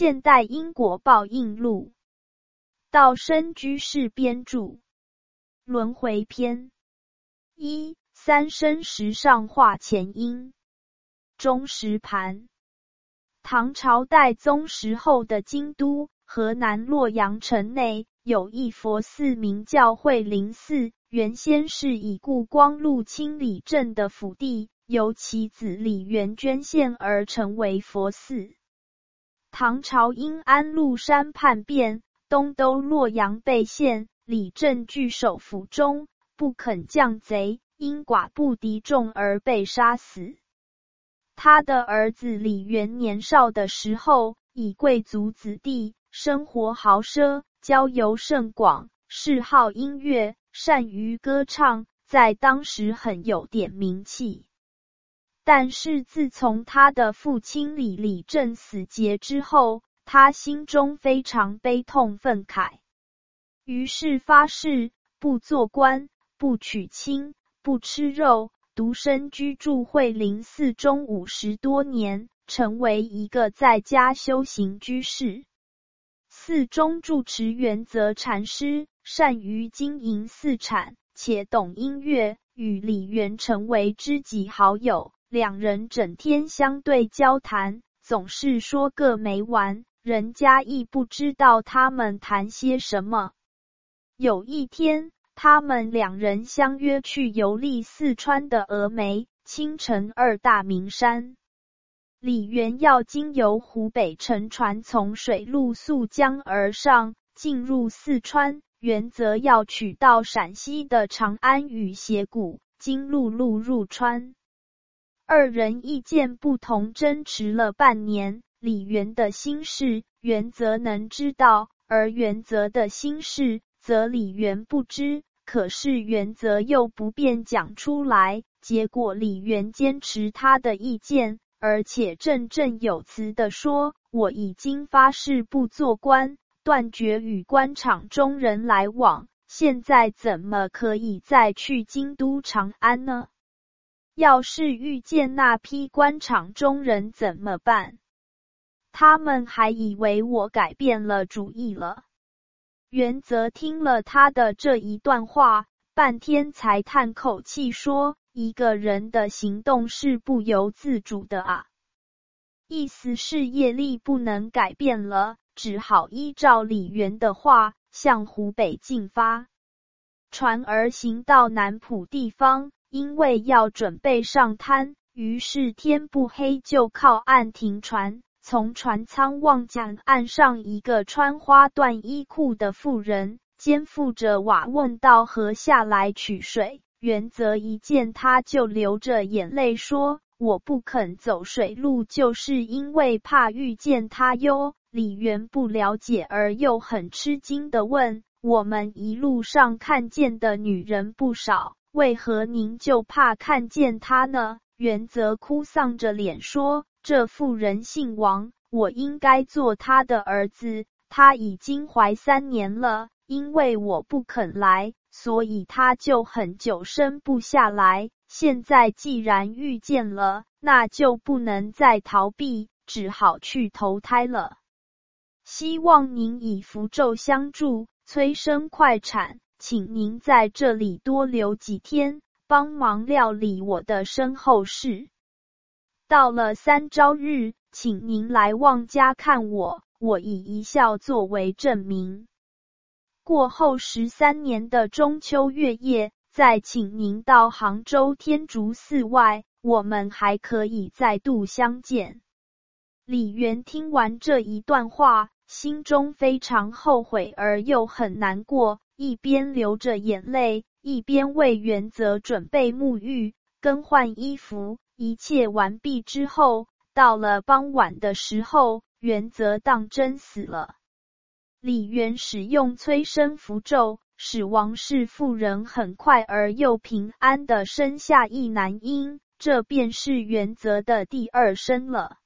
现代因果报应录，道生居士编著。轮回篇一三生石上化前因中石盘。唐朝代宗时候的京都河南洛阳城内有一佛寺，名叫慧灵寺。原先是以故光禄清理镇的府地，由其子李元捐献而成为佛寺。唐朝因安禄山叛变，东都洛阳被陷，李振据守府中，不肯降贼，因寡不敌众而被杀死。他的儿子李元年少的时候，以贵族子弟，生活豪奢，交游甚广，嗜好音乐，善于歌唱，在当时很有点名气。但是自从他的父亲李李正死节之后，他心中非常悲痛愤慨，于是发誓不做官、不娶亲、不吃肉，独身居住惠林寺中五十多年，成为一个在家修行居士。寺中住持原则禅师，善于经营寺产，且懂音乐，与李元成为知己好友。两人整天相对交谈，总是说个没完，人家亦不知道他们谈些什么。有一天，他们两人相约去游历四川的峨眉、青城二大名山。李元要经由湖北乘船从水路溯江而上，进入四川；原则要取到陕西的长安与斜谷，经陆路入川。二人意见不同，争执了半年。李元的心事，原则能知道；而原则的心事，则李元不知。可是原则又不便讲出来，结果李元坚持他的意见，而且振振有词的说：“我已经发誓不做官，断绝与官场中人来往，现在怎么可以再去京都长安呢？”要是遇见那批官场中人怎么办？他们还以为我改变了主意了。原则听了他的这一段话，半天才叹口气说：“一个人的行动是不由自主的啊。”意思是业力不能改变了，只好依照李元的话，向湖北进发，船儿行到南浦地方。因为要准备上滩，于是天不黑就靠岸停船。从船舱望见岸上一个穿花缎衣裤的妇人，肩负着瓦瓮到河下来取水。原则一见他就流着眼泪说：“我不肯走水路，就是因为怕遇见他哟。”李元不了解而又很吃惊的问：“我们一路上看见的女人不少。”为何您就怕看见他呢？原则哭丧着脸说：“这妇人姓王，我应该做他的儿子。他已经怀三年了，因为我不肯来，所以他就很久生不下来。现在既然遇见了，那就不能再逃避，只好去投胎了。希望您以符咒相助，催生快产。”请您在这里多留几天，帮忙料理我的身后事。到了三朝日，请您来望家看我，我以一笑作为证明。过后十三年的中秋月夜，再请您到杭州天竺寺外，我们还可以再度相见。李元听完这一段话，心中非常后悔，而又很难过。一边流着眼泪，一边为原则准备沐浴、更换衣服。一切完毕之后，到了傍晚的时候，原则当真死了。李元使用催生符咒，使王氏妇人很快而又平安的生下一男婴，这便是原则的第二生了。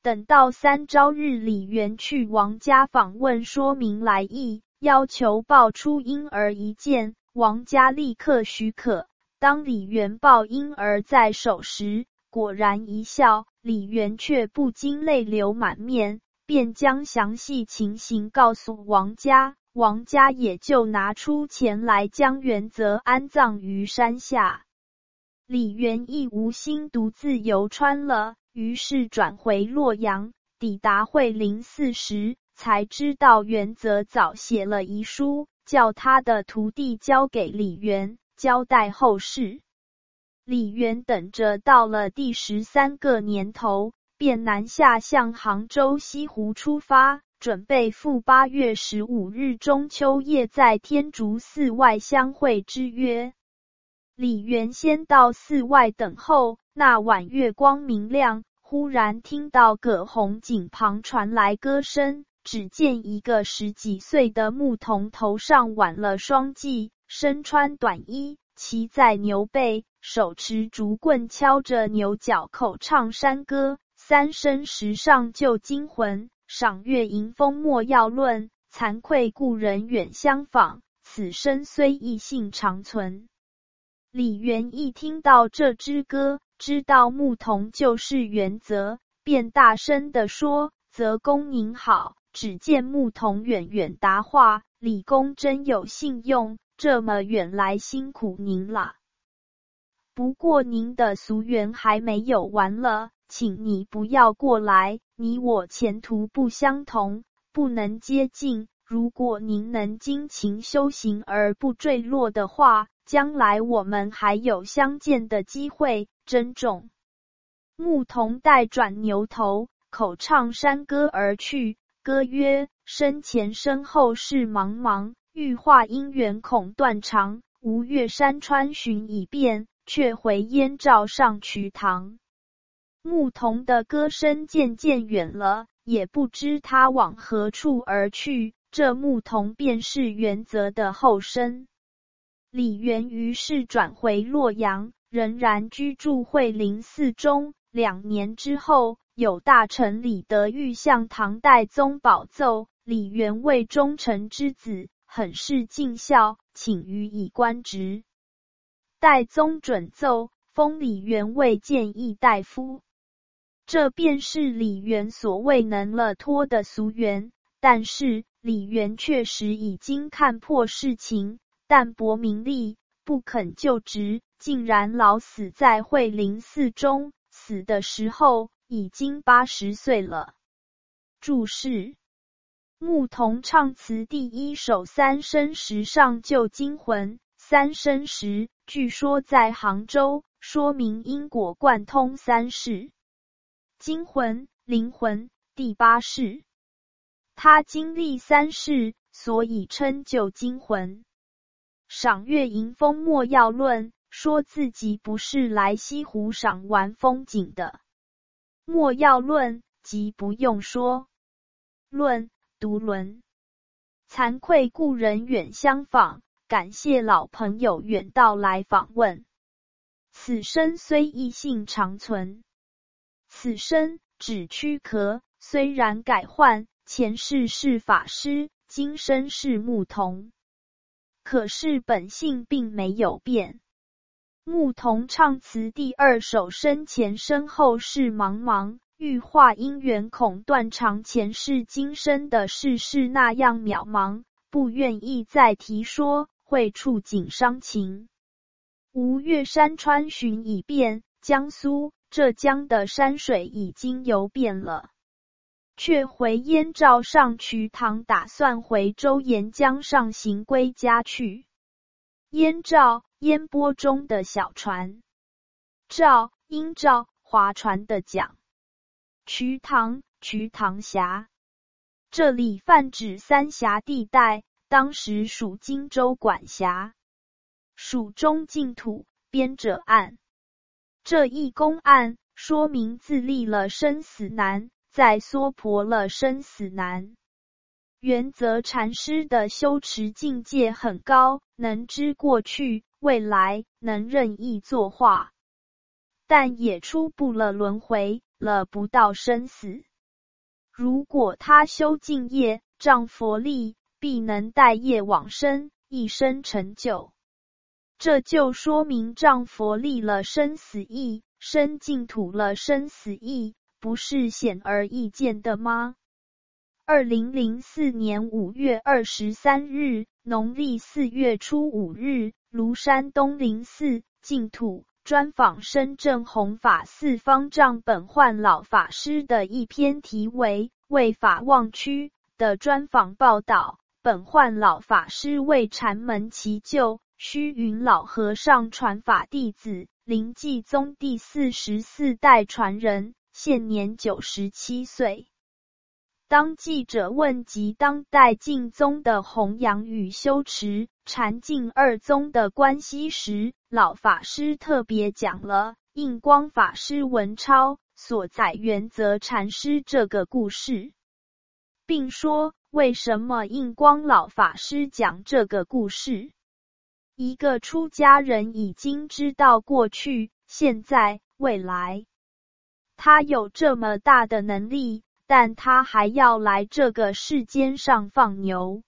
等到三朝日，李元去王家访问，说明来意。要求抱出婴儿一件，王家立刻许可。当李元抱婴儿在手时，果然一笑，李元却不禁泪流满面，便将详细情形告诉王家，王家也就拿出钱来将元泽安葬于山下。李元义无心独自游川了，于是转回洛阳。抵达会灵寺时，才知道袁泽早写了遗书，叫他的徒弟交给李元，交代后事。李元等着到了第十三个年头。便南下向杭州西湖出发，准备赴八月十五日中秋夜在天竺寺外相会之约。李元先到寺外等候，那晚月光明亮，忽然听到葛洪井旁传来歌声。只见一个十几岁的牧童头上挽了双髻，身穿短衣，骑在牛背，手持竹棍，敲着牛角，口唱山歌。三生石上旧精魂，赏月迎风莫要论。惭愧故人远相访，此生虽异性长存。李元一听到这支歌，知道牧童就是元泽，便大声地说：“泽公您好！”只见牧童远远答话：“李公真有信用，这么远来辛苦您了。不过您的俗缘还没有完了。”请你不要过来，你我前途不相同，不能接近。如果您能精勤修行而不坠落的话，将来我们还有相见的机会。珍重。牧童带转牛头，口唱山歌而去。歌曰：身前身后事茫茫，欲化姻缘恐断肠。吴越山川寻已遍，却回燕赵上瞿塘。牧童的歌声渐渐远了，也不知他往何处而去。这牧童便是元泽的后生。李元于是转回洛阳，仍然居住惠灵寺中。两年之后，有大臣李德裕向唐代宗保奏：李元为忠臣之子，很是尽孝，请予以官职。代宗准奏，封李元为谏议大夫。这便是李元所未能了脱的俗缘，但是李元确实已经看破事情，淡泊名利，不肯就职，竟然老死在惠灵寺中。死的时候已经八十岁了。注释：牧童唱词第一首三生石上旧精魂，三生石据说在杭州，说明因果贯通三世。精魂，灵魂，第八世。他经历三世，所以称旧精魂。赏月迎风莫要论，说自己不是来西湖赏玩风景的。莫要论，即不用说。论，独轮。惭愧故人远相访，感谢老朋友远道来访问。此生虽异性长存。此身指躯壳，虽然改换，前世是法师，今生是牧童，可是本性并没有变。牧童唱词第二首，身前身后事茫茫，欲化姻缘恐断肠。前世今生的事是那样渺茫，不愿意再提说，会触景伤情。吴越山川寻已遍，江苏。浙江的山水已经游遍了，却回燕赵上瞿塘，打算回周沿江上行归家去。燕赵，烟波中的小船；照，鹰照，划船的桨。瞿塘，瞿塘峡，这里泛指三峡地带，当时属荆州管辖，蜀中净土，边者岸。这一公案说明自立了生死难，再娑婆了生死难。原则禅师的修持境界很高，能知过去未来，能任意作画，但也出不了轮回，了不到生死。如果他修净业，仗佛力，必能带业往生，一生成就。这就说明仗佛立了生死意，生净土了生死意，不是显而易见的吗？二零零四年五月二十三日，农历四月初五日，庐山东林寺净土专访深圳弘法寺方丈本焕老法师的一篇题为《为法忘躯》的专访报道。本焕老法师为禅门祈救，虚云老和尚传法弟子，灵济宗第四十四代传人，现年九十七岁。当记者问及当代净宗的弘扬与修持禅净二宗的关系时，老法师特别讲了印光法师文超所在原则禅师这个故事，并说为什么印光老法师讲这个故事。一个出家人已经知道过去、现在、未来，他有这么大的能力。但他还要来这个世间上放牛。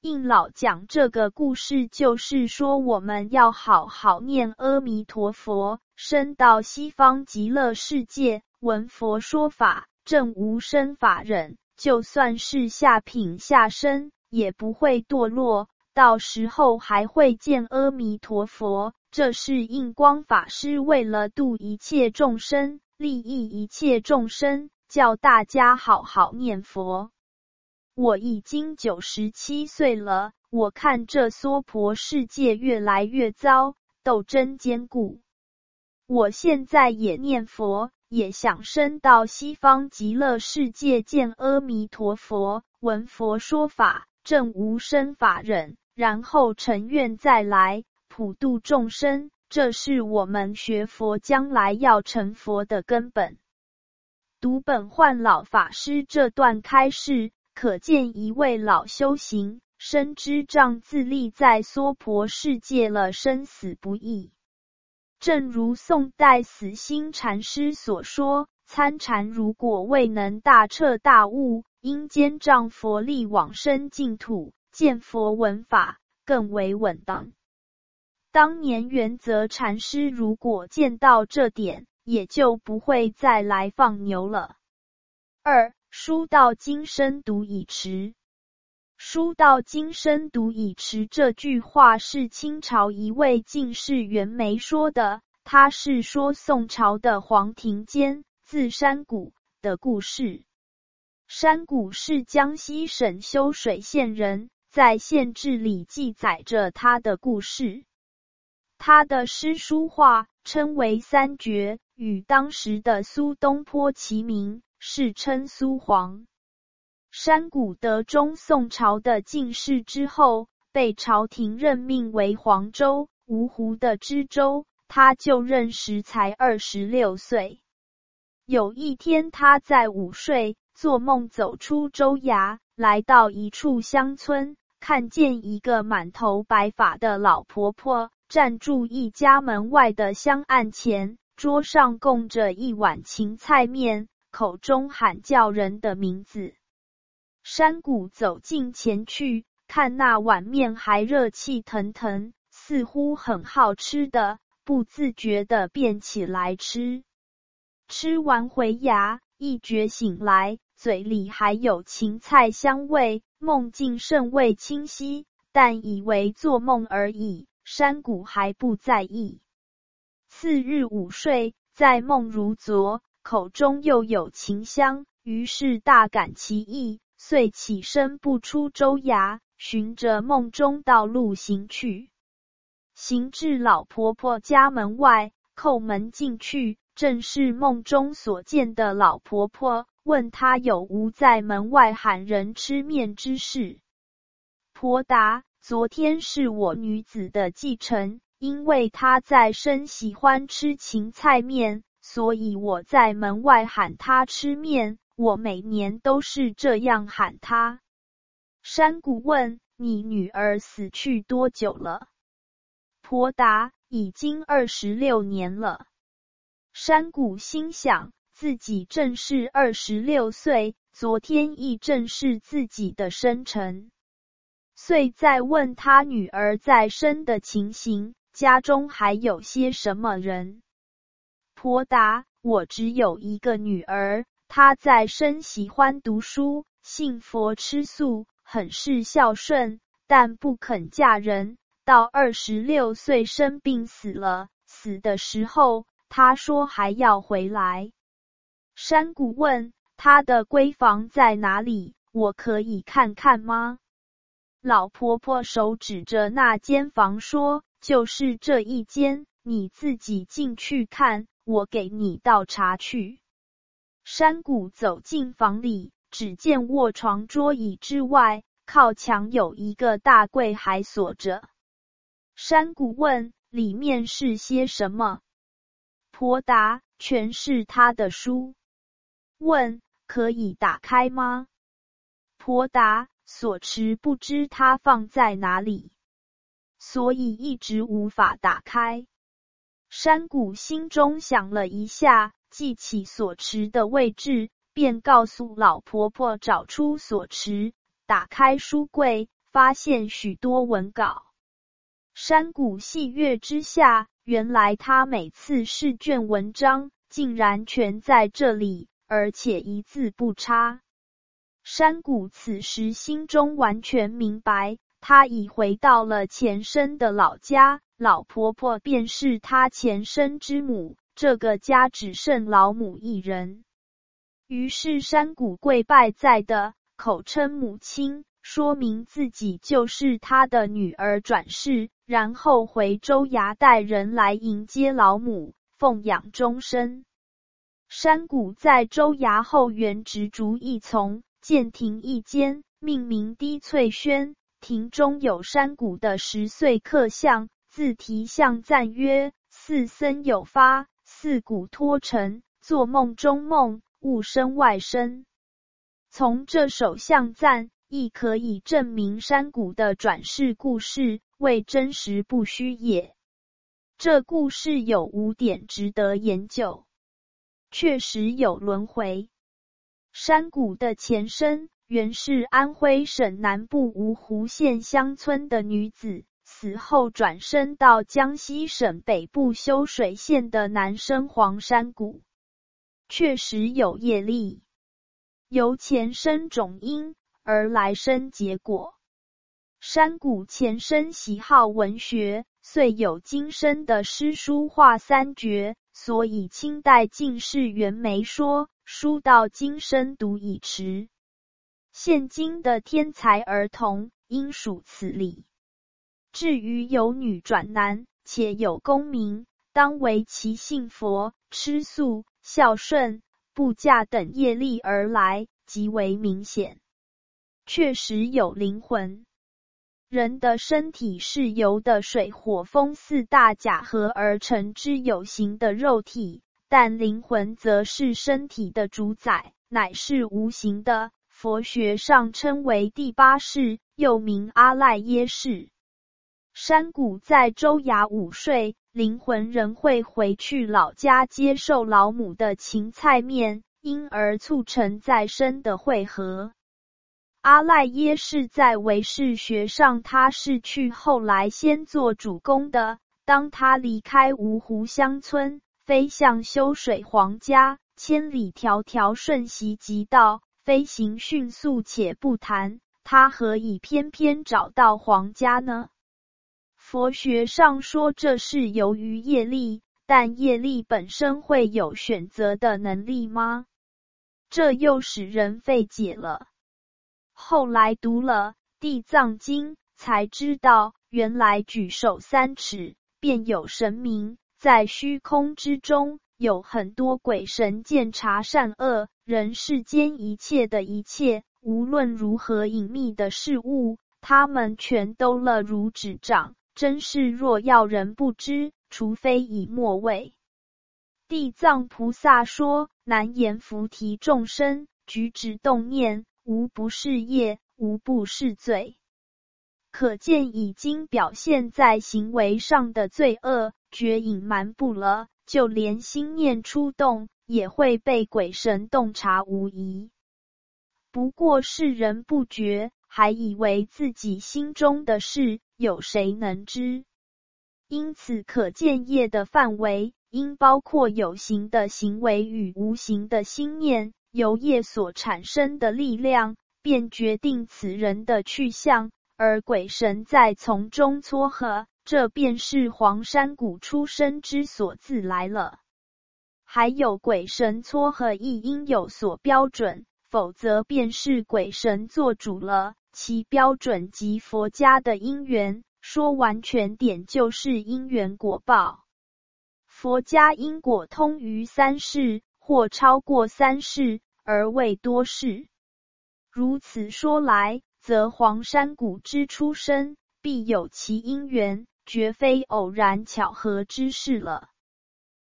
应老讲这个故事，就是说我们要好好念阿弥陀佛，升到西方极乐世界，闻佛说法，证无生法忍。就算是下品下生，也不会堕落，到时候还会见阿弥陀佛。这是印光法师为了度一切众生，利益一切众生。叫大家好好念佛。我已经九十七岁了，我看这娑婆世界越来越糟，斗争坚固。我现在也念佛，也想升到西方极乐世界见阿弥陀佛，闻佛说法，证无生法忍，然后成愿再来普度众生。这是我们学佛将来要成佛的根本。读本焕老法师这段开示，可见一位老修行深知障自立在娑婆世界了，生死不易。正如宋代死心禅师所说：“参禅如果未能大彻大悟，应兼仗佛力往生净土，见佛闻法更为稳当。”当年元泽禅师如果见到这点，也就不会再来放牛了。二书到今生读已迟，书到今生读已迟这句话是清朝一位进士袁枚说的。他是说宋朝的黄庭坚字山谷的故事。山谷是江西省修水县人，在县志里记载着他的故事。他的诗书画称为三绝。与当时的苏东坡齐名，世称苏黄。山谷德中宋朝的进士之后，被朝廷任命为黄州芜湖的知州。他就任时才二十六岁。有一天，他在午睡，做梦走出州衙，来到一处乡村，看见一个满头白发的老婆婆站住一家门外的香案前。桌上供着一碗芹菜面，口中喊叫人的名字。山谷走近前去，看那碗面还热气腾腾，似乎很好吃的，不自觉的便起来吃。吃完回牙，一觉醒来，嘴里还有芹菜香味，梦境甚为清晰，但以为做梦而已。山谷还不在意。次日午睡，在梦如昨，口中又有琴香，于是大感奇异，遂起身不出州衙，循着梦中道路行去。行至老婆婆家门外，叩门进去，正是梦中所见的老婆婆，问她有无在门外喊人吃面之事。婆答：昨天是我女子的继承。因为她在生喜欢吃芹菜面，所以我在门外喊她吃面。我每年都是这样喊她。山谷问：“你女儿死去多久了？”婆答：“已经二十六年了。”山谷心想，自己正是二十六岁，昨天亦正是自己的生辰，遂再问他女儿在生的情形。家中还有些什么人？婆答：我只有一个女儿，她在生喜欢读书，信佛吃素，很是孝顺，但不肯嫁人。到二十六岁生病死了，死的时候他说还要回来。山谷问他的闺房在哪里，我可以看看吗？老婆婆手指着那间房说：“就是这一间，你自己进去看，我给你倒茶去。”山谷走进房里，只见卧床、桌椅之外，靠墙有一个大柜，还锁着。山谷问：“里面是些什么？”婆答：“全是他的书。”问：“可以打开吗？”婆答：“所持不知他放在哪里，所以一直无法打开。”山谷心中想了一下，记起所持的位置，便告诉老婆婆找出所持，打开书柜，发现许多文稿。山谷细阅之下，原来他每次试卷文章竟然全在这里，而且一字不差。山谷此时心中完全明白，他已回到了前身的老家，老婆婆便是他前身之母，这个家只剩老母一人。于是山谷跪拜在的，口称母亲。说明自己就是他的女儿转世，然后回州衙带人来迎接老母，奉养终身。山谷在州衙后园植竹一丛，建亭一间，命名低翠轩。亭中有山谷的十岁刻像，自题像赞曰：“四僧有发，四谷托尘，做梦中梦，物身外身。”从这首像赞。亦可以证明山谷的转世故事为真实不虚也。这故事有五点值得研究。确实有轮回。山谷的前身原是安徽省南部芜湖县乡村的女子，死后转生到江西省北部修水县的南生黄山谷。确实有业力，由前生种因。而来生结果，山谷前身喜好文学，遂有今生的诗书画三绝，所以清代进士袁枚说：“书到今生读已迟。”现今的天才儿童应属此理。至于有女转男，且有功名，当为其信佛、吃素、孝顺、不嫁等业力而来，极为明显。确实有灵魂。人的身体是由的水火风四大假合而成之有形的肉体，但灵魂则是身体的主宰，乃是无形的。佛学上称为第八世，又名阿赖耶识。山谷在周衙午睡，灵魂仍会回去老家接受老母的芹菜面，因而促成再生的汇合。阿赖耶是在唯识学上，他是去后来先做主公的。当他离开芜湖乡村，飞向修水皇家，千里迢迢瞬息即到，飞行迅速且不谈，他何以偏偏找到皇家呢？佛学上说这是由于业力，但业力本身会有选择的能力吗？这又使人费解了。后来读了《地藏经》，才知道原来举手三尺便有神明，在虚空之中有很多鬼神见察善恶，人世间一切的一切，无论如何隐秘的事物，他们全都乐如指掌。真是若要人不知，除非以莫为。地藏菩萨说：“难言菩提众生举止动念。”无不是业，无不是罪。可见已经表现在行为上的罪恶，绝隐瞒不了。就连心念出动，也会被鬼神洞察无疑。不过世人不觉，还以为自己心中的事有谁能知？因此，可见业的范围应包括有形的行为与无形的心念。由业所产生的力量，便决定此人的去向，而鬼神在从中撮合，这便是黄山谷出生之所自来了。还有鬼神撮合亦应有所标准，否则便是鬼神做主了。其标准即佛家的因缘，说完全点就是因缘果报。佛家因果通于三世，或超过三世而未多世。如此说来，则黄山谷之出生必有其因缘，绝非偶然巧合之事了。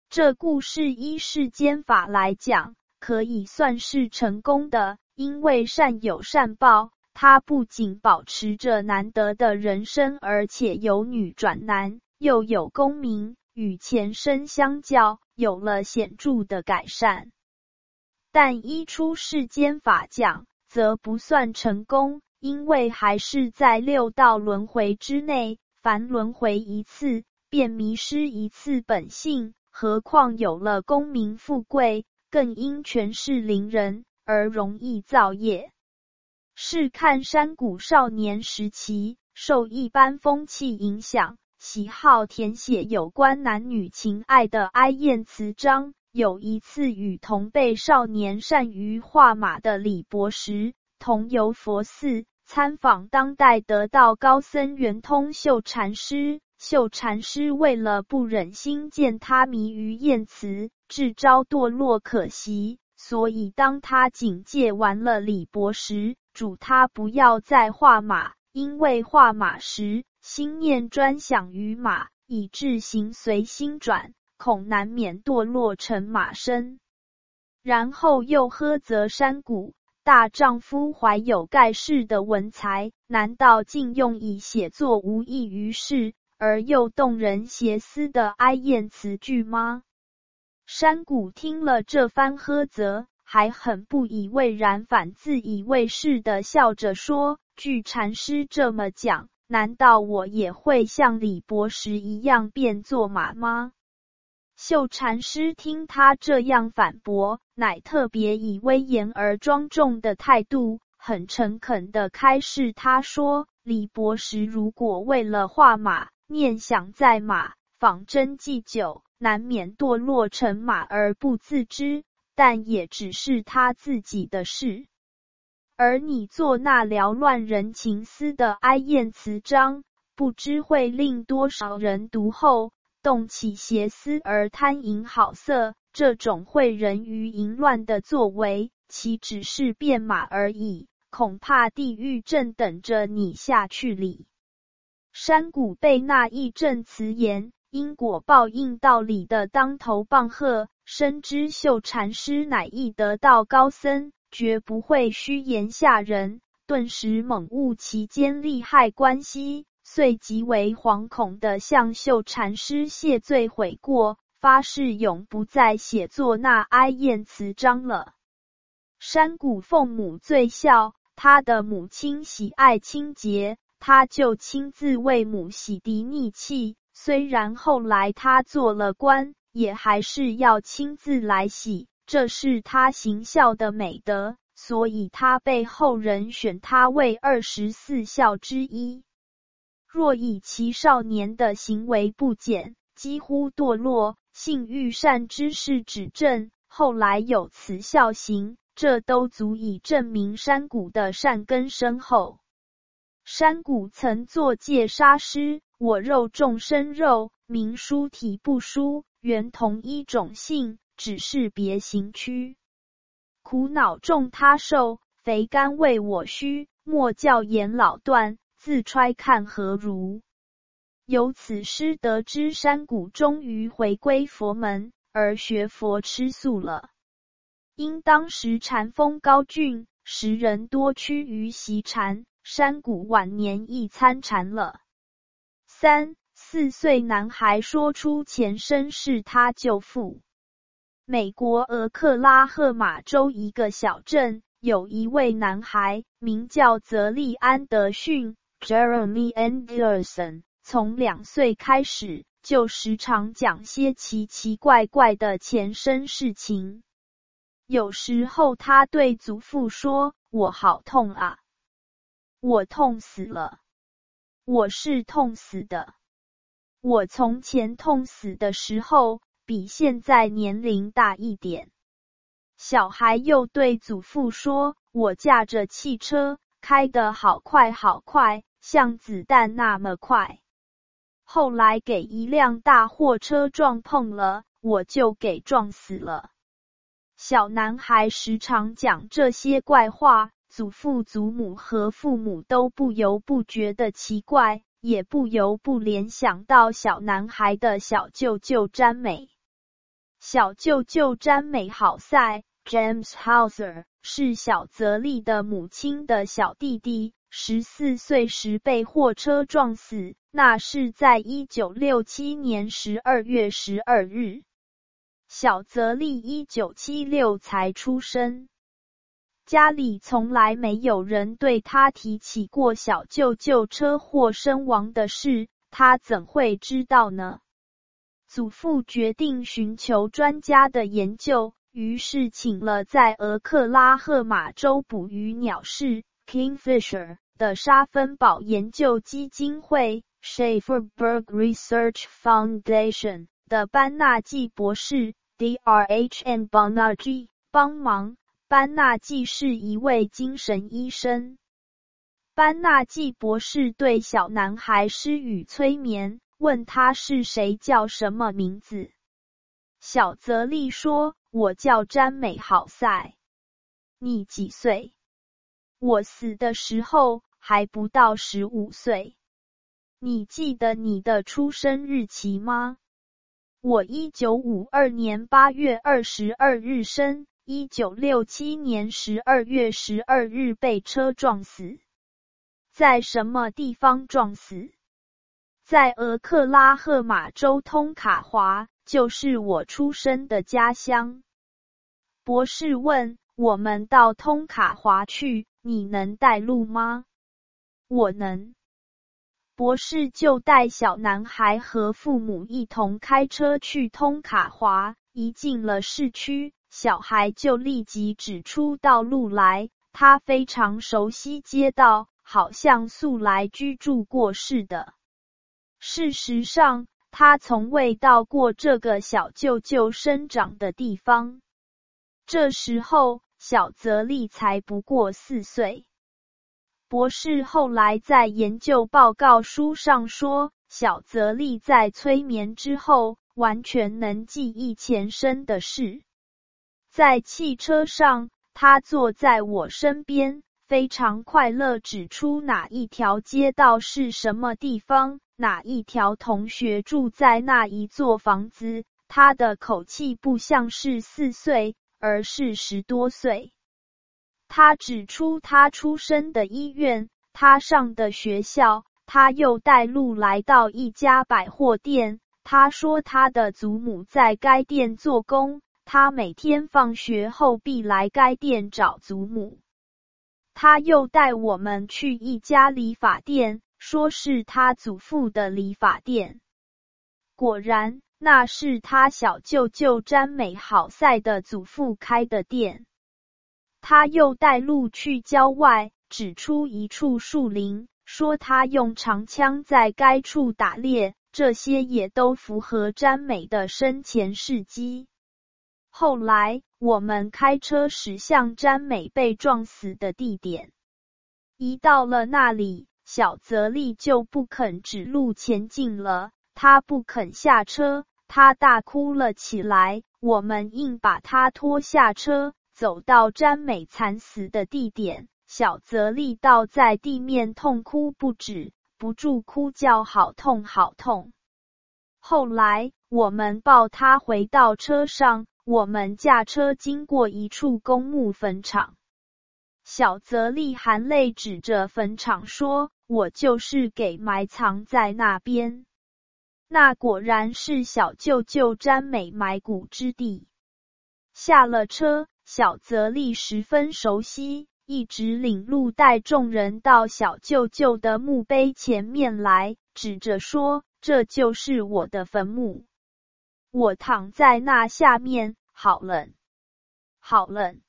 这故事依世间法来讲，可以算是成功的，因为善有善报，他不仅保持着难得的人生，而且由女转男，又有功名，与前身相较，有了显著的改善。但依出世间法讲，则不算成功，因为还是在六道轮回之内，凡轮回一次，便迷失一次本性。何况有了功名富贵，更因权势凌人而容易造业。试看山谷少年时期，受一般风气影响，喜好填写有关男女情爱的哀艳词章。有一次，与同辈少年善于画马的李博时同游佛寺，参访当代得道高僧圆通秀禅师。秀禅师为了不忍心见他迷于艳词，自招堕落可惜，所以当他警戒完了李博时，嘱他不要再画马，因为画马时心念专想于马，以致行随心转。恐难免堕落成马身，然后又呵责山谷大丈夫怀有盖世的文才，难道竟用以写作无益于事而又动人邪思的哀艳词句吗？山谷听了这番呵责，还很不以为然，反自以为是的笑着说：“据禅师这么讲，难道我也会像李博士一样变作马吗？”秀禅师听他这样反驳，乃特别以威严而庄重的态度，很诚恳的开示他说：“李博士如果为了画马，念想在马，仿真祭酒，难免堕落成马而不自知，但也只是他自己的事。而你做那缭乱人情思的哀艳词章，不知会令多少人读后。”动起邪思而贪淫好色，这种会人于淫乱的作为，岂只是变马而已？恐怕地狱正等着你下去哩！山谷被那一阵辞言因果报应道理的当头棒喝，深知秀禅师乃易得道高僧，绝不会虚言吓人，顿时猛悟其间利害关系。遂极为惶恐的向秀禅师谢罪悔过，发誓永不再写作那哀艳词章了。山谷奉母最孝，他的母亲喜爱清洁，他就亲自为母洗涤逆气。虽然后来他做了官，也还是要亲自来洗，这是他行孝的美德，所以他被后人选他为二十四孝之一。若以其少年的行为不检，几乎堕落，性欲善之事指正，后来有慈孝行，这都足以证明山谷的善根深厚。山谷曾作戒杀师，我肉众生肉，名殊体不殊，原同一种性，只是别行区。苦恼众他受，肥甘为我虚，莫教言老断。自揣看何如？由此诗得知，山谷终于回归佛门，而学佛吃素了。因当时禅风高峻，时人多趋于习禅，山谷晚年亦参禅了。三四岁男孩说出前身是他舅父。美国俄克拉荷马州一个小镇，有一位男孩，名叫泽利安德逊。Jeremy Anderson 从两岁开始就时常讲些奇奇怪怪的前生事情。有时候他对祖父说：“我好痛啊，我痛死了，我是痛死的。我从前痛死的时候比现在年龄大一点。”小孩又对祖父说：“我驾着汽车开得好快好快，像子弹那么快。后来给一辆大货车撞碰了，我就给撞死了。”小男孩时常讲这些怪话，祖父、祖母和父母都不由不觉得奇怪，也不由不联想到小男孩的小舅舅詹美。小舅舅詹美好赛 （James Hauser） 是小泽利的母亲的小弟弟，十四岁时被货车撞死，那是在一九六七年十二月十二日。小泽利一九七六才出生，家里从来没有人对他提起过小舅舅车祸身亡的事，他怎会知道呢？祖父决定寻求专家的研究，于是请了在俄克拉荷马州捕鱼鸟市 （Kingfisher） 的沙芬堡研究基金会 （Schaferberg Research Foundation） 的班纳季博士。D.R.H.N. Banerjee 帮忙。班纳季是一位精神医生。班纳季博士对小男孩施予催眠，问他是谁，叫什么名字。小泽利说：“我叫詹美好赛。你几岁？我死的时候还不到十五岁。你记得你的出生日期吗？”我一九五二年八月二十二日生，一九六七年十二月十二日被车撞死。在什么地方撞死？在俄克拉荷马州通卡华，就是我出生的家乡。博士问：“我们到通卡华去，你能带路吗？”我能。博士就带小男孩和父母一同开车去通卡华。一进了市区，小孩就立即指出道路来。他非常熟悉街道，好像素来居住过似的。事实上，他从未到过这个小舅舅生长的地方。这时候，小泽利才不过四岁。博士后来在研究报告书上说，小泽利在催眠之后完全能记忆前生的事。在汽车上，他坐在我身边，非常快乐，指出哪一条街道是什么地方，哪一条同学住在那一座房子。他的口气不像是四岁，而是十多岁。他指出他出生的医院，他上的学校。他又带路来到一家百货店。他说他的祖母在该店做工，他每天放学后必来该店找祖母。他又带我们去一家理发店，说是他祖父的理发店。果然，那是他小舅舅詹美好赛的祖父开的店。他又带路去郊外，指出一处树林，说他用长枪在该处打猎，这些也都符合詹美的生前事迹。后来，我们开车驶向詹美被撞死的地点，一到了那里，小泽利就不肯指路前进了，他不肯下车，他大哭了起来。我们硬把他拖下车。走到詹美惨死的地点，小泽利倒在地面痛哭不止，不住哭叫：“好痛，好痛！”后来我们抱他回到车上，我们驾车经过一处公墓坟场，小泽利含泪指着坟场说：“我就是给埋藏在那边。”那果然是小舅舅詹美埋骨之地。下了车。小泽利十分熟悉，一直领路带众人到小舅舅的墓碑前面来，指着说：“这就是我的坟墓，我躺在那下面，好冷。”好冷。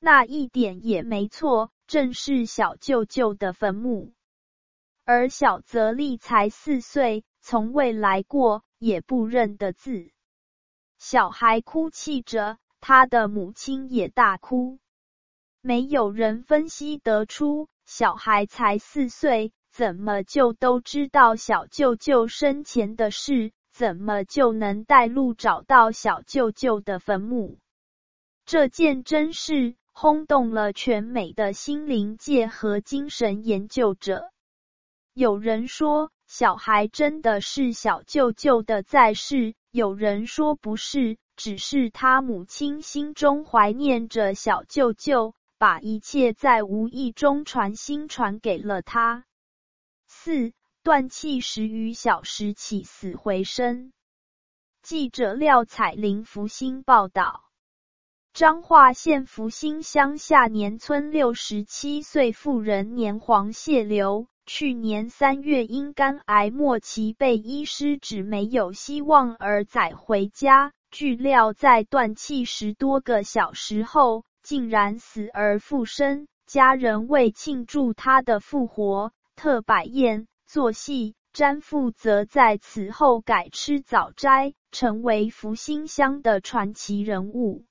那一点也没错，正是小舅舅的坟墓。而小泽丽才四岁，从未来过，也不认得字。小孩哭泣着，他的母亲也大哭。没有人分析得出，小孩才四岁，怎么就都知道小舅舅生前的事？怎么就能带路找到小舅舅的坟墓？这件真事轰动了全美的心灵界和精神研究者。有人说，小孩真的是小舅舅的在世；有人说不是，只是他母亲心中怀念着小舅舅，把一切在无意中传心传给了他。四。断气十余小时起死回生。记者廖彩玲福星报道：彰化县福星乡下年村六十七岁妇人年黄谢流，去年三月因肝癌末期被医师指没有希望而载回家。据料，在断气十多个小时后，竟然死而复生。家人为庆祝他的复活，特摆宴。做戏，詹父则在此后改吃早斋，成为福兴乡的传奇人物。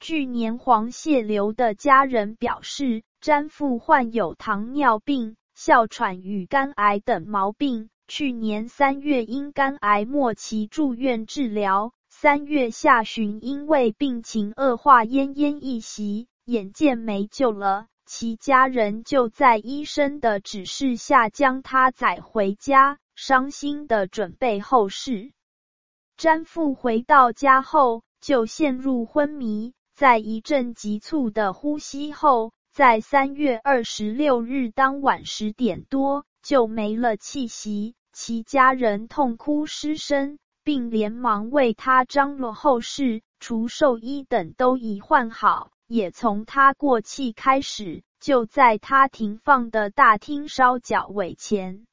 据年黄谢流的家人表示，詹父患有糖尿病、哮喘与肝癌等毛病。去年三月因肝癌末期住院治疗，三月下旬因为病情恶化奄奄一息，眼见没救了。其家人就在医生的指示下将他载回家，伤心的准备后事。詹父回到家后就陷入昏迷，在一阵急促的呼吸后，在三月二十六日当晚十点多就没了气息。其家人痛哭失声，并连忙为他张罗后事，除兽医等都已换好。也从他过气开始，就在他停放的大厅烧脚尾前。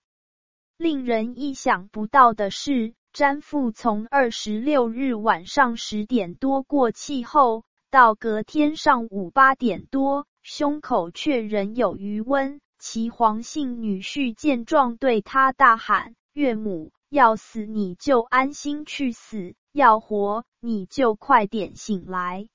令人意想不到的是，詹父从二十六日晚上十点多过气后，到隔天上午八点多，胸口却仍有余温。其黄姓女婿见状，对他大喊：“岳母，要死你就安心去死，要活你就快点醒来。”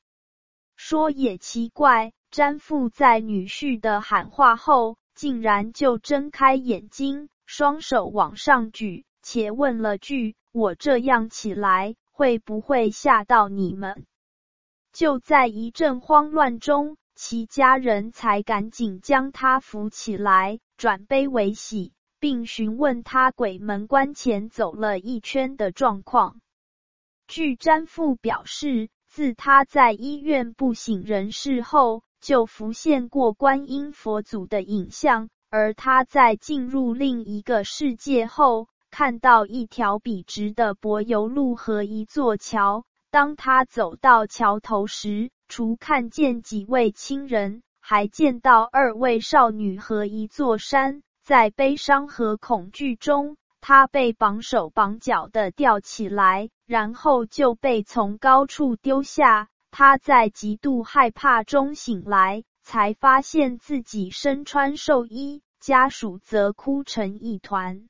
说也奇怪，詹父在女婿的喊话后，竟然就睁开眼睛，双手往上举，且问了句：“我这样起来，会不会吓到你们？”就在一阵慌乱中，其家人才赶紧将他扶起来，转悲为喜，并询问他鬼门关前走了一圈的状况。据詹父表示。自他在医院不省人事后，就浮现过观音佛祖的影像；而他在进入另一个世界后，看到一条笔直的柏油路和一座桥。当他走到桥头时，除看见几位亲人，还见到二位少女和一座山。在悲伤和恐惧中。他被绑手绑脚的吊起来，然后就被从高处丢下。他在极度害怕中醒来，才发现自己身穿寿衣，家属则哭成一团。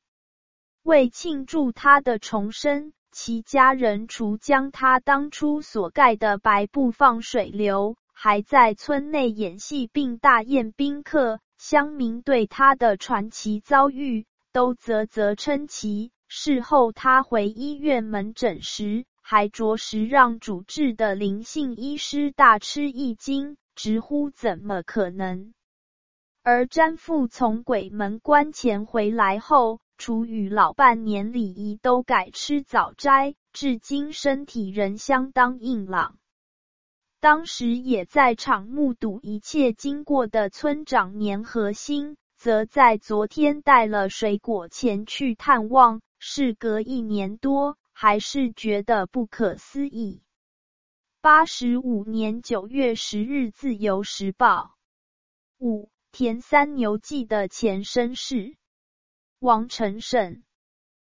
为庆祝他的重生，其家人除将他当初所盖的白布放水流，还在村内演戏并大宴宾客。乡民对他的传奇遭遇。都啧啧称奇。事后他回医院门诊时，还着实让主治的灵性医师大吃一惊，直呼怎么可能？而詹父从鬼门关前回来后，除与老伴年礼仪都改吃早斋，至今身体仍相当硬朗。当时也在场目睹一切经过的村长年和兴。则在昨天带了水果前去探望，事隔一年多，还是觉得不可思议。八十五年九月十日，《自由时报》五田三牛记的前身是王成胜。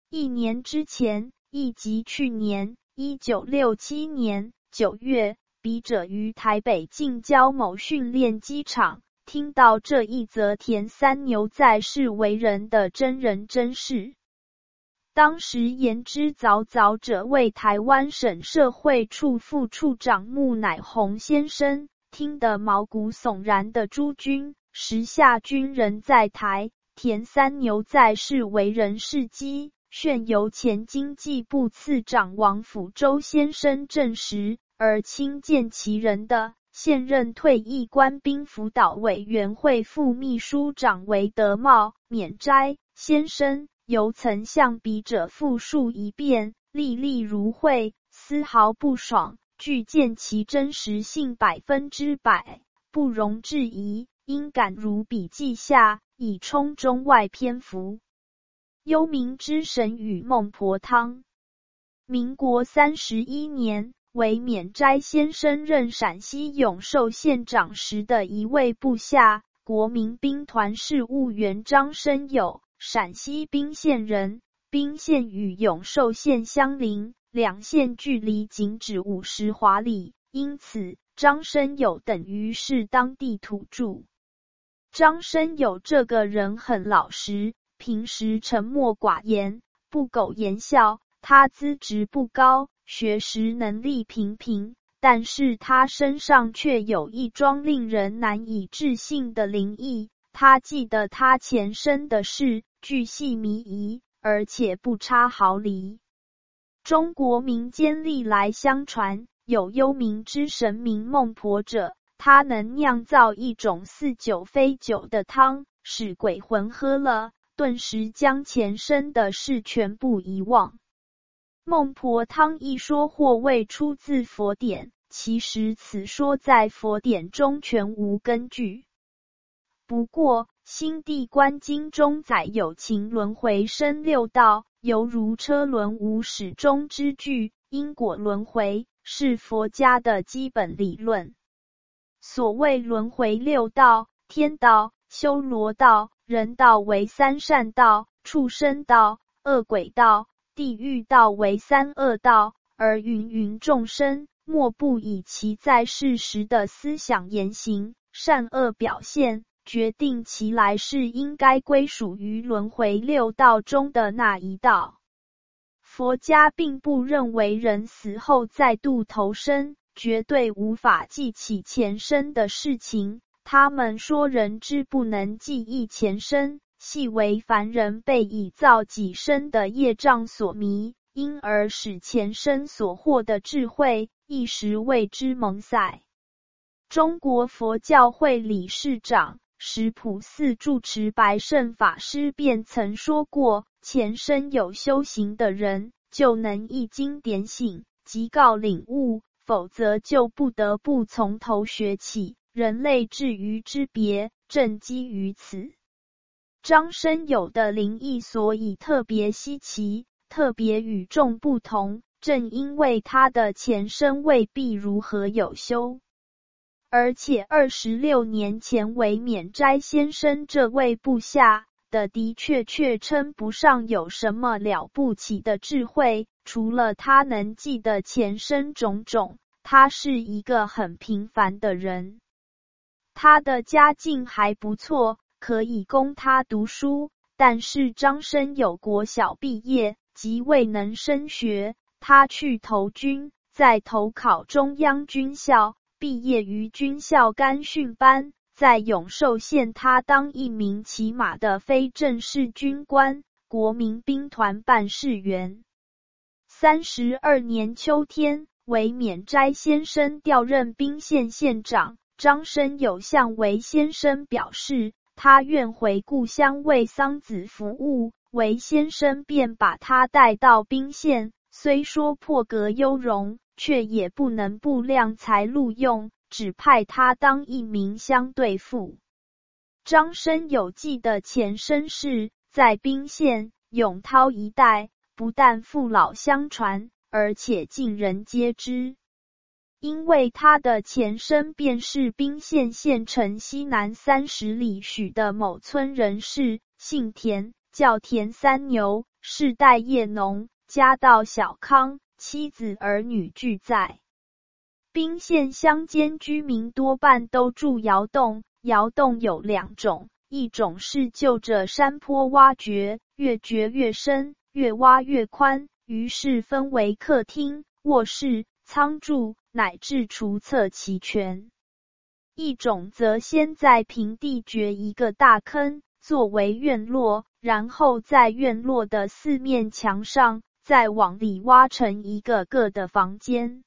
一年之前，亦即去年一九六七年九月，笔者于台北近郊某训练机场，听到这一则田三牛在世为人的真人真事。当时言之凿凿者为台湾省社会处副处长穆乃洪先生，听得毛骨悚然的诸君，时下军人在台，田三牛在世为人事迹，炫由前经济部次长王辅周先生证实，而亲见其人的现任退役官兵辅导委员会副秘书长韦德茂免斋先生。由曾向笔者复述一遍，历历如绘，丝毫不爽。具见其真实性百分之百，不容置疑。应感如笔记下，以充中外篇幅。幽冥之神与孟婆汤。民国三十一年，为免斋先生任陕西永寿县长时的一位部下，国民兵团事务员张生友。陕西彬县人，彬县与永寿县相邻，两县距离仅只五十华里，因此张生友等于是当地土著。张生友这个人很老实，平时沉默寡言，不苟言笑。他资质不高，学识能力平平，但是他身上却有一桩令人难以置信的灵异。他记得他前生的事。巨细靡遗，而且不差毫厘。中国民间历来相传有幽冥之神明孟婆者，他能酿造一种似酒非酒的汤，使鬼魂喝了，顿时将前生的事全部遗忘。孟婆汤一说或未出自佛典，其实此说在佛典中全无根据。不过，心地观经中载有情轮回生六道，犹如车轮无始终之句。因果轮回是佛家的基本理论。所谓轮回六道，天道、修罗道、人道为三善道，畜生道、恶鬼道、地狱道为三恶道，而芸芸众生，莫不以其在世时的思想言行、善恶表现。决定其来世应该归属于轮回六道中的那一道。佛家并不认为人死后再度投生，绝对无法记起前生的事情。他们说人之不能记忆前生，系为凡人被已造己身的业障所迷，因而使前生所获的智慧一时为之蒙塞。中国佛教会理事长。石普寺住持白胜法师便曾说过：前生有修行的人，就能一经点醒，即告领悟；否则就不得不从头学起。人类至于之别，正基于此。张生有的灵异所以特别稀奇，特别与众不同，正因为他的前生未必如何有修。而且二十六年前为免斋先生这位部下的的确确称不上有什么了不起的智慧，除了他能记得前生种种，他是一个很平凡的人。他的家境还不错，可以供他读书，但是张生有国小毕业，即未能升学。他去投军，在投考中央军校。毕业于军校干训班，在永寿县，他当一名骑马的非正式军官，国民兵团办事员。三十二年秋天，韦免斋先生调任兵县县长，张生友向韦先生表示，他愿回故乡为桑梓服务，韦先生便把他带到兵县，虽说破格优容。却也不能不量才录用，指派他当一名相对副。张生有记的前身是在宾县永涛一带，不但父老相传，而且尽人皆知。因为他的前身便是宾县县城西南三十里许的某村人士，姓田，叫田三牛，世代业农，家道小康。妻子儿女俱在，宾县乡间居民多半都住窑洞，窑洞有两种，一种是就着山坡挖掘，越掘越深，越挖越宽，于是分为客厅、卧室、仓贮乃至厨厕齐全；一种则先在平地掘一个大坑作为院落，然后在院落的四面墙上再往里挖成一个个的房间。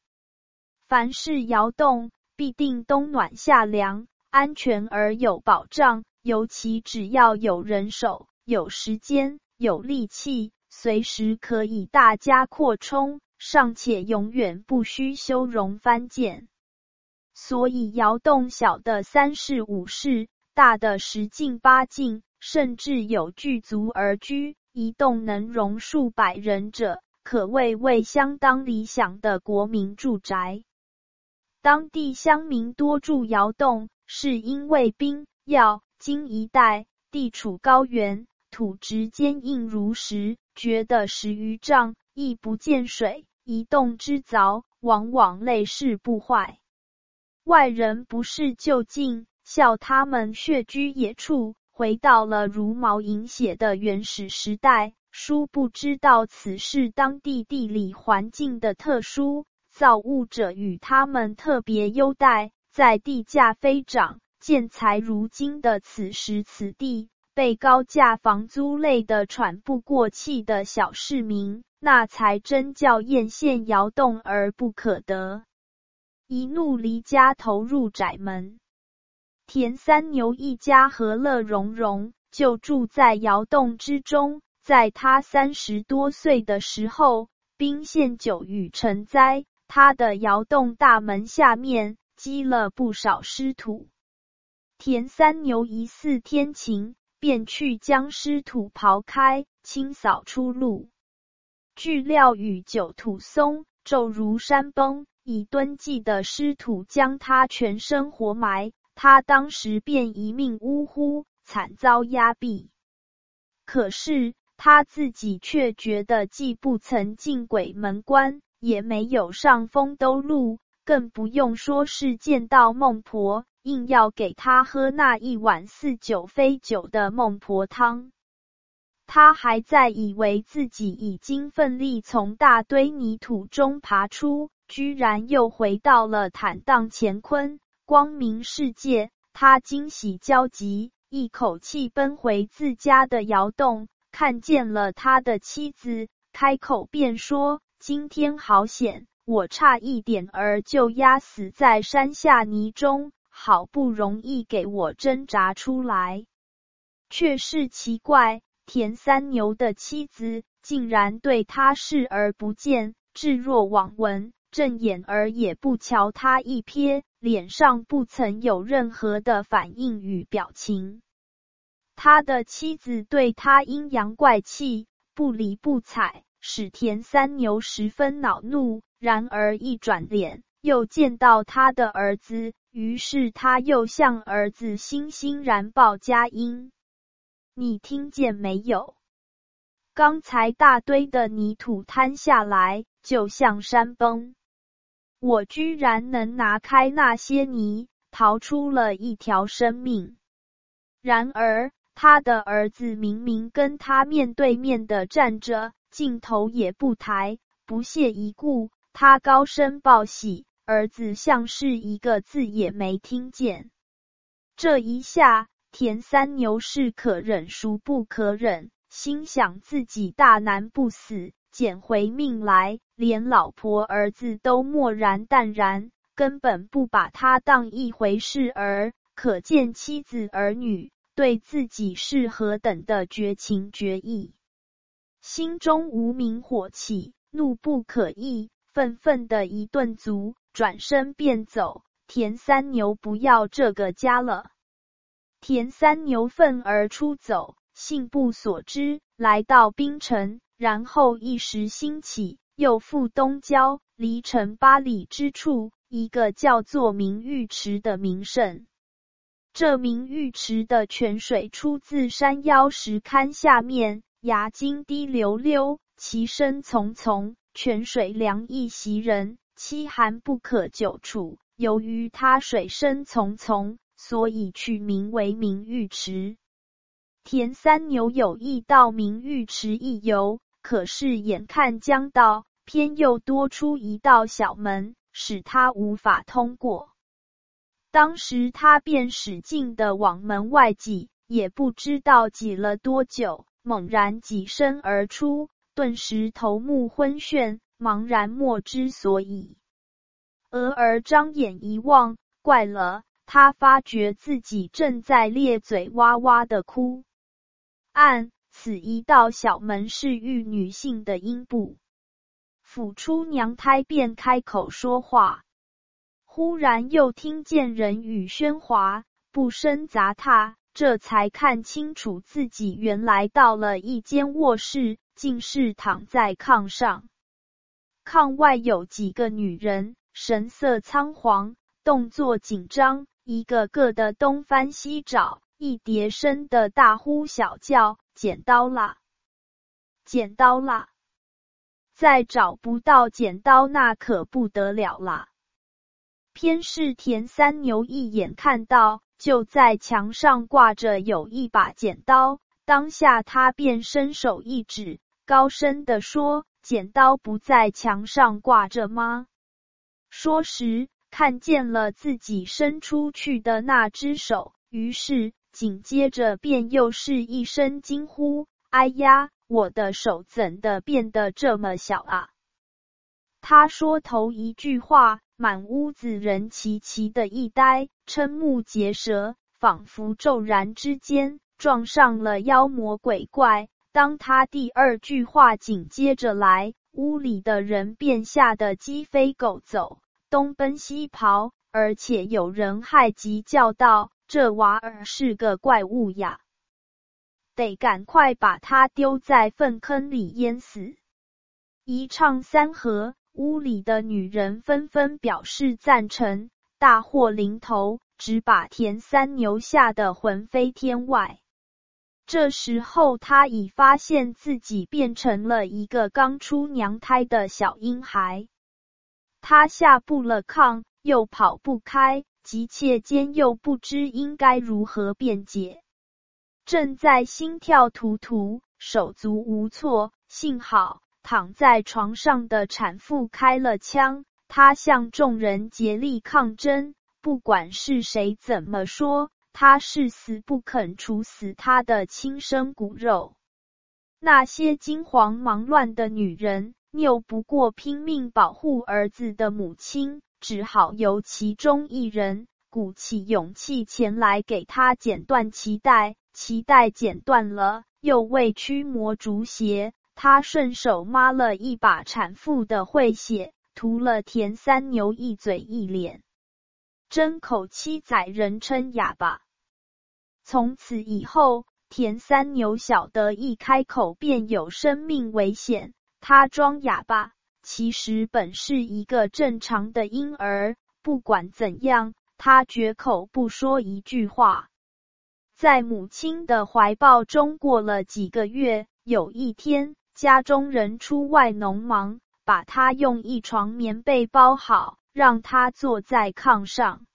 凡是窑洞，必定冬暖夏凉，安全而有保障。尤其只要有人手、有时间、有力气，随时可以大加扩充，尚且永远不需修容翻建。所以窑洞小的三室五室，大的十进八进，甚至有聚族而居，一栋能容数百人者，可谓为相当理想的国民住宅。当地乡民多住窑洞，是因为冰要经一带地处高原，土质坚硬如石，掘得十余丈亦不见水，一洞之凿往往累世不坏。外人不是就近笑他们穴居野处，回到了茹毛饮血的原始时代，殊不知道此是当地地理环境的特殊。造物者与他们特别优待，在地价飞涨、建材如今的此时此地，被高价房租累得喘不过气的小市民，那才真叫艳羡窑洞而不可得。一怒离家投入窄门，田三牛一家和乐融融，就住在窑洞之中。在他三十多岁的时候，兵陷久雨成灾。他的窑洞大门下面积了不少湿土，田三牛疑似天晴，便去将湿土刨开，清扫出路。据料雨久土松，骤如山崩，以吨计的湿土将他全身活埋。他当时便一命呜呼，惨遭压毙。可是他自己却觉得既不曾进鬼门关。也没有上风兜路，更不用说是见到孟婆，硬要给他喝那一碗似酒非酒的孟婆汤。他还在以为自己已经奋力从大堆泥土中爬出，居然又回到了坦荡乾坤、光明世界。他惊喜交集，一口气奔回自家的窑洞，看见了他的妻子，开口便说。今天好险，我差一点儿就压死在山下泥中，好不容易给我挣扎出来。却是奇怪，田三牛的妻子竟然对他视而不见，置若罔闻，正眼儿也不瞧他一瞥，脸上不曾有任何的反应与表情。他的妻子对他阴阳怪气，不理不睬。使田三牛十分恼怒，然而一转脸，又见到他的儿子，于是他又向儿子欣欣然报佳音：“你听见没有？刚才大堆的泥土摊下来，就像山崩，我居然能拿开那些泥，逃出了一条生命。然而他的儿子明明跟他面对面的站着。”镜头也不抬，不屑一顾。他高声报喜，儿子像是一个字也没听见。这一下，田三牛是可忍孰不可忍，心想自己大难不死，捡回命来，连老婆儿子都漠然淡然，根本不把他当一回事儿。可见妻子儿女对自己是何等的绝情绝义。心中无名火起，怒不可抑，愤愤的一顿足，转身便走。田三牛不要这个家了。田三牛愤而出走，信不所知，来到冰城，然后一时兴起，又赴东郊，离城八里之处，一个叫做明玉池的名胜。这明玉池的泉水出自山腰石龛下面。崖晶滴溜溜，其声淙淙，泉水凉意袭人，凄寒不可久处。由于它水深淙淙，所以取名为明玉池。田三牛有意到明玉池一游，可是眼看将到，偏又多出一道小门，使他无法通过。当时他便使劲的往门外挤，也不知道挤了多久，猛然挤身而出，顿时头目昏眩，茫然莫知所以。俄而张眼一望，怪了，他发觉自己正在咧嘴哇哇的哭。按此一道小门是喻女性的阴部，抚出娘胎便开口说话。忽然又听见人语喧哗，不声杂沓，这才看清楚自己原来到了一间卧室，竟是躺在炕上，炕外有几个女人。神色仓皇，动作紧张，一个个的东翻西找，一叠声的大呼小叫：“剪刀啦！剪刀啦！再找不到剪刀，那可不得了啦！”偏是田三牛一眼看到，就在墙上挂着有一把剪刀，当下他便伸手一指，高声的说：“剪刀不在墙上挂着吗？”说时，看见了自己伸出去的那只手，于是紧接着便又是一声惊呼：“哎呀，我的手怎的变得这么小啊？”他说头一句话，满屋子人齐齐的一呆，瞠目结舌，仿佛骤然之间撞上了妖魔鬼怪。当他第二句话紧接着来。屋里的人便吓得鸡飞狗走，东奔西跑，而且有人害急叫道：“这娃儿是个怪物呀，得赶快把他丢在粪坑里淹死！”一唱三和，屋里的女人纷纷表示赞成。大祸临头，只把田三牛吓得魂飞天外。这时候，他已发现自己变成了一个刚出娘胎的小婴孩。他下不了炕，又跑不开，急切间又不知应该如何辩解，正在心跳突突、手足无措。幸好躺在床上的产妇开了枪，他向众人竭力抗争，不管是谁怎么说。他是死不肯处死他的亲生骨肉。那些惊慌忙乱的女人，拗不过拼命保护儿子的母亲，只好由其中一人鼓起勇气前来给他剪断脐带。脐带剪断了，又为驱魔逐邪，他顺手抹了一把产妇的会血，涂了田三牛一嘴一脸。真口七载，人称哑巴。从此以后，田三牛晓得一开口便有生命危险。他装哑巴，其实本是一个正常的婴儿。不管怎样，他绝口不说一句话。在母亲的怀抱中过了几个月，有一天，家中人出外农忙，把他用一床棉被包好。让他坐在炕上，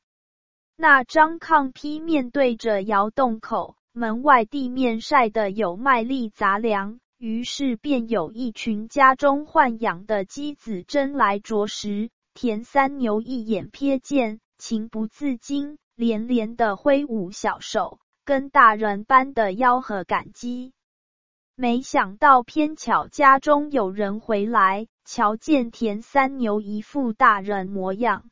那张炕坯面对着窑洞口，门外地面晒得有麦粒杂粮，于是便有一群家中豢养的鸡子争来啄食。田三牛一眼瞥见，情不自禁，连连的挥舞小手，跟大人般的吆喝感激。没想到偏巧家中有人回来。瞧见田三牛一副大人模样，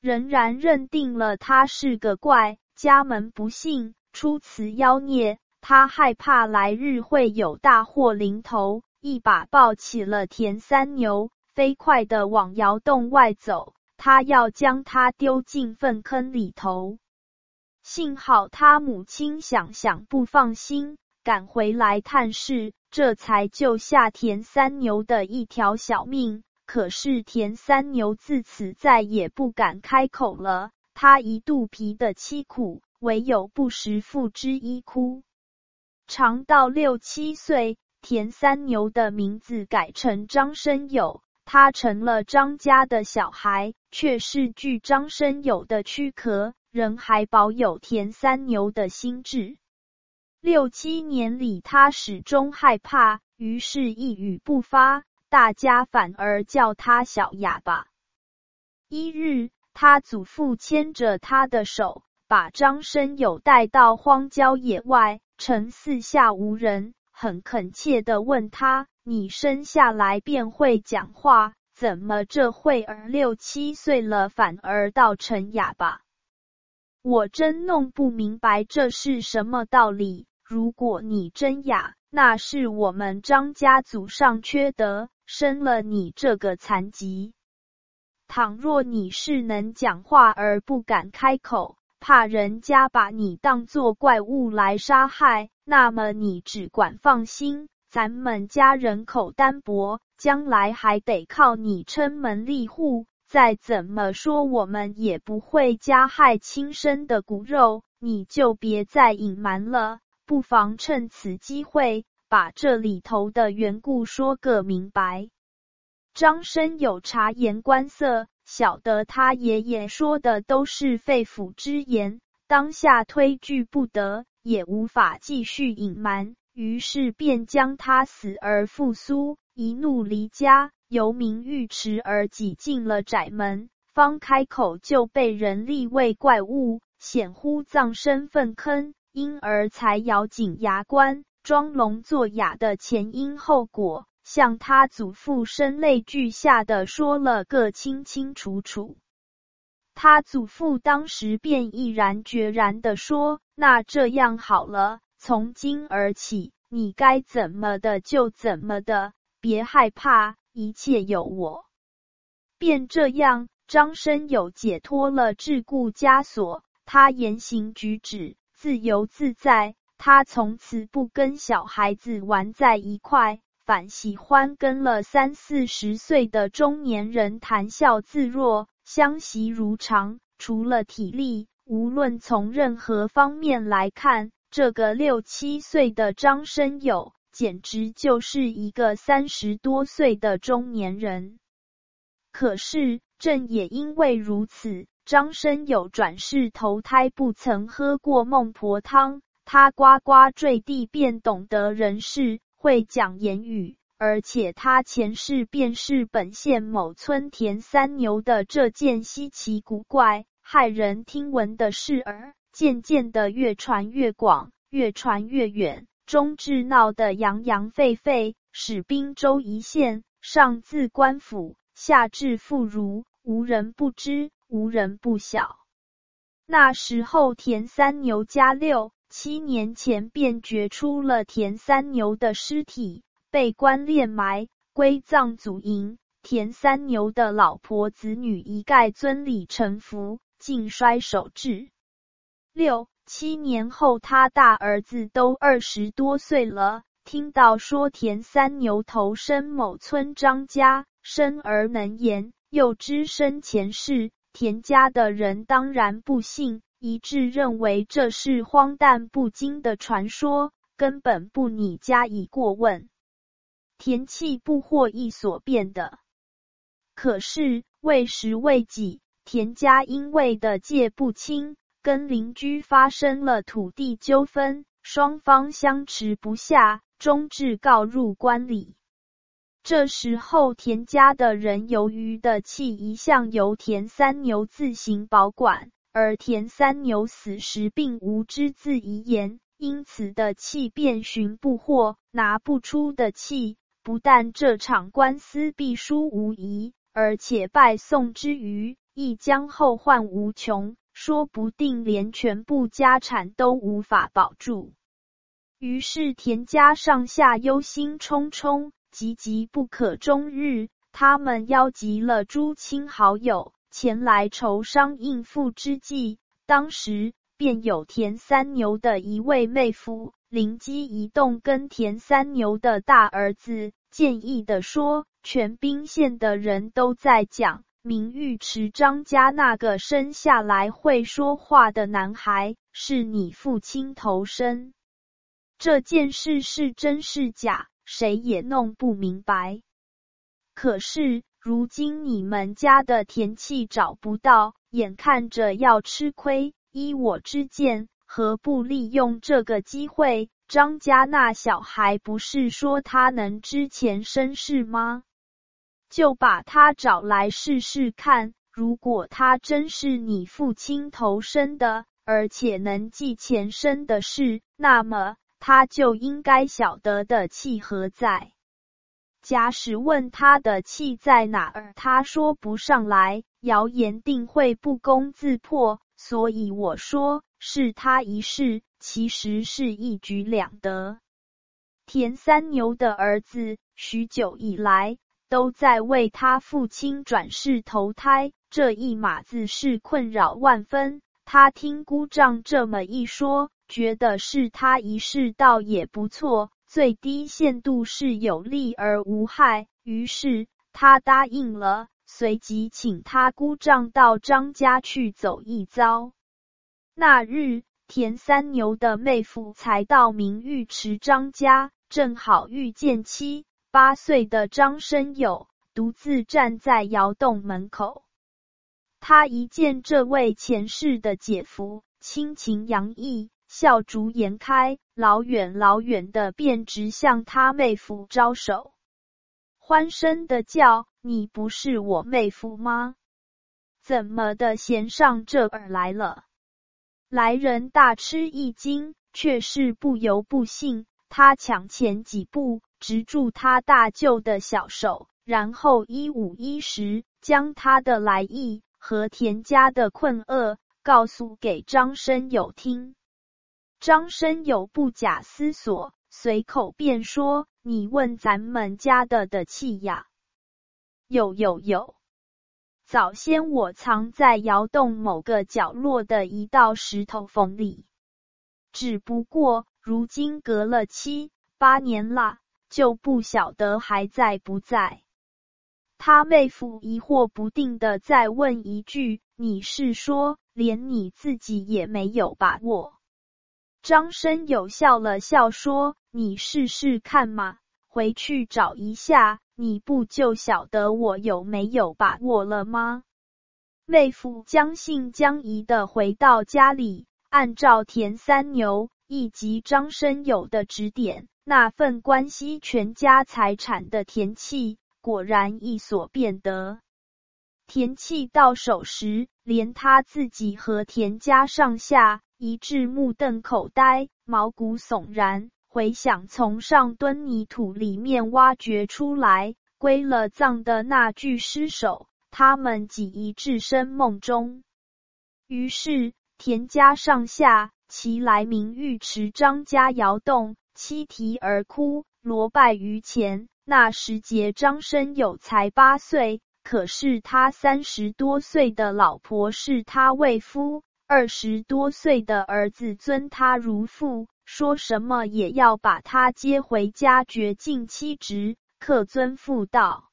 仍然认定了他是个怪，家门不幸，出此妖孽。他害怕来日会有大祸临头，一把抱起了田三牛，飞快的往窑洞外走。他要将他丢进粪坑里头。幸好他母亲想想不放心，赶回来探视。这才救下田三牛的一条小命。可是田三牛自此再也不敢开口了，他一肚皮的凄苦，唯有不时付之一哭。长到六七岁，田三牛的名字改成张生友。他成了张家的小孩，却是据张生友的躯壳，仍还保有田三牛的心智。六七年里，他始终害怕，于是一语不发，大家反而叫他小哑巴。一日，他祖父牵着他的手，把张生友带到荒郊野外，趁四下无人，很恳切的问他。你生下来便会讲话，怎么这会儿六七岁了反而倒成哑巴？我真弄不明白这是什么道理。如果你真哑，那是我们张家祖上缺德，生了你这个残疾。倘若你是能讲话而不敢开口，怕人家把你当作怪物来杀害，那么你只管放心。咱们家人口单薄，将来还得靠你撑门立户。再怎么说，我们也不会加害亲生的骨肉。你就别再隐瞒了，不妨趁此机会把这里头的缘故说个明白。张生有察言观色，晓得他爷爷说的都是肺腑之言，当下推拒不得，也无法继续隐瞒。于是便将他死而复苏，一怒离家，由名玉池而挤进了窄门。方开口就被人立为怪物，显乎葬身粪坑，因而才咬紧牙关，装聋作哑的前因后果，向他祖父声泪俱下的说了个清清楚楚。他祖父当时便毅然决然的说：“那这样好了。”从今而起，你该怎么的就怎么的，别害怕，一切有我。便这样，张生友解脱了桎梏枷锁，他言行举止自由自在。他从此不跟小孩子玩在一块，反喜欢跟了三四十岁的中年人谈笑自若，相习如常。除了体力，无论从任何方面来看。这个六七岁的张生友，简直就是一个三十多岁的中年人。可是，正也因为如此，张生有转世投胎不曾喝过孟婆汤，他呱呱坠地便懂得人事，会讲言语，而且他前世便是本县某村田三牛的这件稀奇古怪、骇人听闻的事儿。渐渐的越传越广，越传越远，终至闹得洋洋沸沸，使滨州一线，上自官府，下至妇孺，无人不知，无人不晓。那时候，田三牛家六七年前便掘出了田三牛的尸体，被官殓埋，归葬祖茔。田三牛的老婆子女一概遵礼臣服，尽衰守制。六七年后，他大儿子都二十多岁了。听到说田三牛投生某村张家，生而能言，又知生前世，田家的人当然不信，一致认为这是荒诞不经的传说，根本不拟加以过问。田气不获意所变的。可是为时未几，田家因为的界不清。跟邻居发生了土地纠纷，双方相持不下，终至告入官里。这时候，田家的人由于的气一向由田三牛自行保管，而田三牛死时并无只字遗言，因此的气便寻不获，拿不出的气，不但这场官司必输无疑，而且败送之余，亦将后患无穷。说不定连全部家产都无法保住，于是田家上下忧心忡忡，急急不可终日。他们邀集了诸亲好友前来筹商应付之际，当时便有田三牛的一位妹夫灵机一动，跟田三牛的大儿子建议的说：“全宾县的人都在讲。”明玉池张家那个生下来会说话的男孩是你父亲投生，这件事是真是假，谁也弄不明白。可是如今你们家的田契找不到，眼看着要吃亏。依我之见，何不利用这个机会？张家那小孩不是说他能知前身事吗？就把他找来试试看。如果他真是你父亲投生的，而且能记前身的事，那么他就应该晓得的气何在。假使问他的气在哪儿，他说不上来，谣言定会不攻自破。所以我说是他一世，其实是一举两得。田三牛的儿子许久以来都在为他父亲转世投胎，这一码子事困扰万分。他听姑丈这么一说，觉得是他一世倒也不错。最低限度是有利而无害，于是他答应了，随即请他姑丈到张家去走一遭。那日，田三牛的妹夫才到明玉池张家，正好遇见七八岁的张生友独自站在窑洞门口。他一见这位前世的姐夫，亲情洋溢。笑逐颜开，老远老远的便直向他妹夫招手，欢声的叫：“你不是我妹夫吗？怎么的闲上这儿来了？”来人大吃一惊，却是不由不信。他抢前几步，执住他大舅的小手，然后一五一十将他的来意和田家的困厄告诉给张生友听。张生友不假思索，随口便说：“你问咱们家的的气呀？有有有！早先我藏在窑洞某个角落的一道石头缝里，只不过如今隔了七八年了，就不晓得还在不在。”他妹夫疑惑不定的再问一句：“你是说连你自己也没有把握？”张生友笑了笑说：“你试试看嘛，回去找一下，你不就晓得我有没有把握了吗？”妹夫将信将疑的回到家里，按照田三牛以及张生友的指点，那份关系全家财产的田契果然一所便得。田契到手时，连他自己和田家上下。一致目瞪口呆，毛骨悚然。回想从上墩泥土里面挖掘出来归了葬的那具尸首，他们几一置身梦中。于是田家上下齐来明玉池张家窑洞，七啼而哭，罗拜于前。那时节张生有才八岁，可是他三十多岁的老婆是他未夫。二十多岁的儿子尊他如父，说什么也要把他接回家，绝尽妻侄，克尊父道。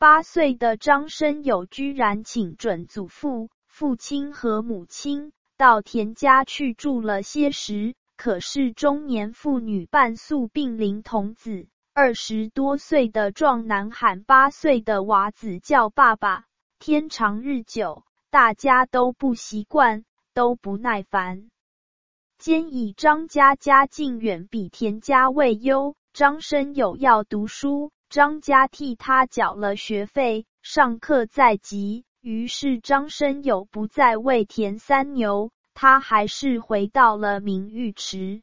八岁的张生友居然请准祖父、父亲和母亲到田家去住了些时，可是中年妇女半宿病临童子，二十多岁的壮男喊八岁的娃子叫爸爸，天长日久。大家都不习惯，都不耐烦。兼以张家家境远比田家未优，张生友要读书，张家替他缴了学费，上课在即。于是张生友不再为田三牛，他还是回到了明玉池。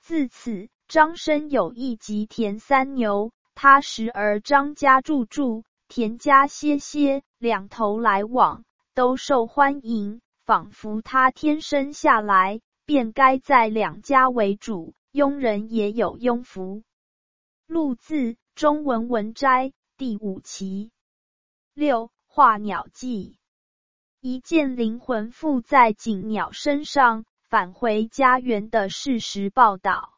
自此，张生友一及田三牛，他时而张家住住，田家歇歇，两头来往。都受欢迎，仿佛他天生下来便该在两家为主，庸人也有庸福。录字中文文摘第五期六画鸟记，一件灵魂附在锦鸟身上返回家园的事实报道。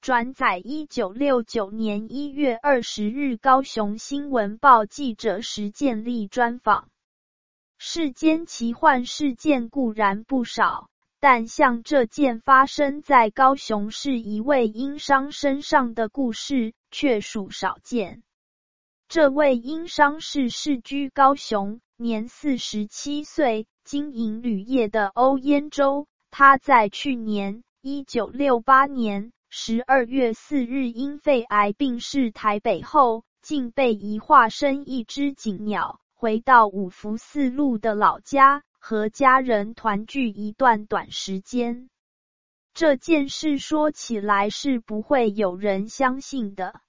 转载一九六九年一月二十日高雄新闻报记者石建立专访。世间奇幻事件固然不少，但像这件发生在高雄市一位殷商身上的故事却属少见。这位殷商是世居高雄，年四十七岁，经营铝业的欧燕洲。他在去年一九六八年十二月四日因肺癌病逝台北后，竟被移化身一只锦鸟，回到五福四路的老家，和家人团聚一段短时间。这件事说起来是不会有人相信的。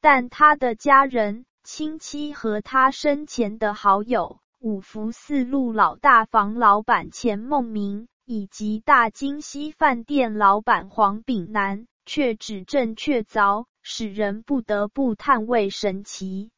但他的家人、亲戚和他生前的好友五福四路老大房老板钱梦明，以及大金西饭店老板黄炳南，却指证确凿，使人不得不叹为神奇。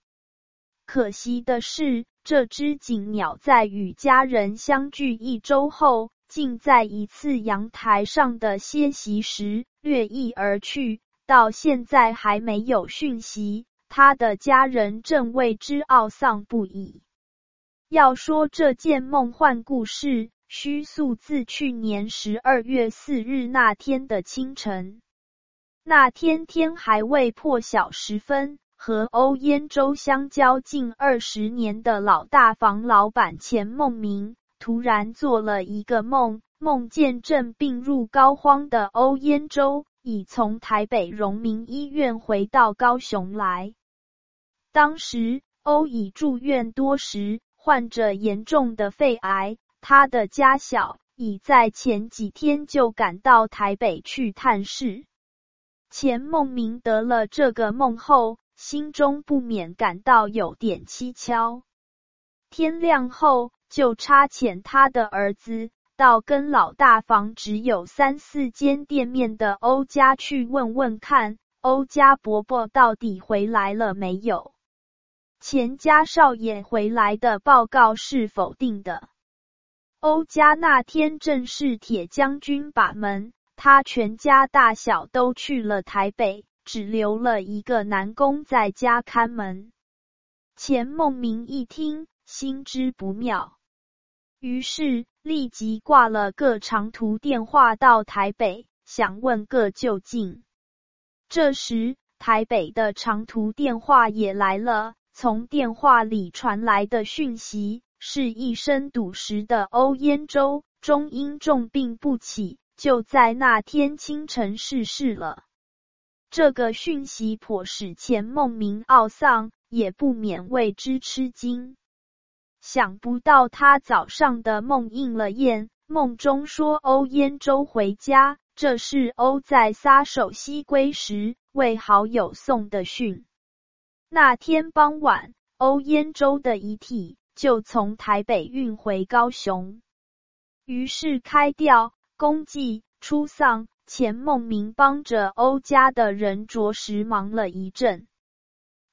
可惜的是，这只锦鸟在与家人相聚一周后，竟在一次阳台上的歇息时掠翼而去。到现在还没有讯息，他的家人正为之懊丧不已。要说这件梦幻故事，需溯自去年十二月四日那天的清晨。那天天还未破晓时分，和欧燕州相交近二十年的老大房老板钱梦明，突然做了一个梦，梦见正病入膏肓的欧燕州。已从台北荣民医院回到高雄来。当时欧已住院多时，患着严重的肺癌。他的家小已在前几天就赶到台北去探视。钱梦明得了这个梦后，心中不免感到有点蹊跷。天亮后，就差遣他的儿子。到跟老大房只有三四间店面的欧家去问问看，欧家伯伯到底回来了没有？钱家少爷回来的报告是否定的。欧家那天正是铁将军把门，他全家大小都去了台北，只留了一个男工在家看门。钱梦明一听，心知不妙。于是立即挂了个长途电话到台北，想问个究竟。这时，台北的长途电话也来了。从电话里传来的讯息是一身赌石的欧燕州，终因重病不起，就在那天清晨逝世了。这个讯息颇使钱梦明懊丧，也不免为之吃惊。想不到他早上的梦应了验，梦中说欧燕州回家，这是欧在撒手西归时为好友送的讯。那天傍晚，欧燕州的遗体就从台北运回高雄，于是开吊、公祭、出丧。钱梦明帮着欧家的人着实忙了一阵。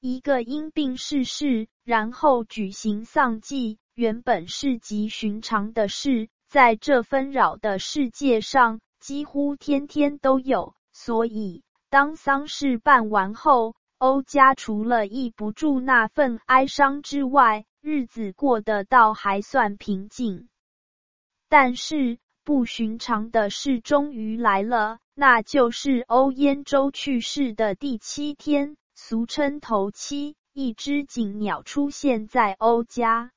一个因病逝世，然后举行丧祭，原本是极寻常的事，在这纷扰的世界上，几乎天天都有。所以，当丧事办完后，欧家除了抑不住那份哀伤之外，日子过得倒还算平静。但是，不寻常的事终于来了，那就是欧燕州去世的第七天。俗称头七，一只锦鸟出现在欧家。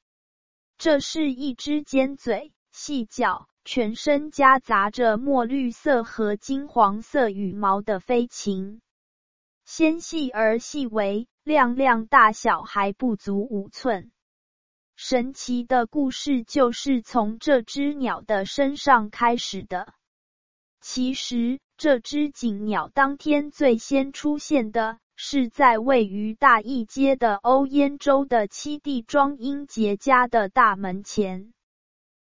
这是一只尖嘴、细脚、全身夹杂着墨绿色和金黄色羽毛的飞禽，纤细而细微，亮亮大小还不足五寸。神奇的故事就是从这只鸟的身上开始的。其实，这只锦鸟当天最先出现的。是在位于大义街的欧烟州的七弟庄英杰家的大门前。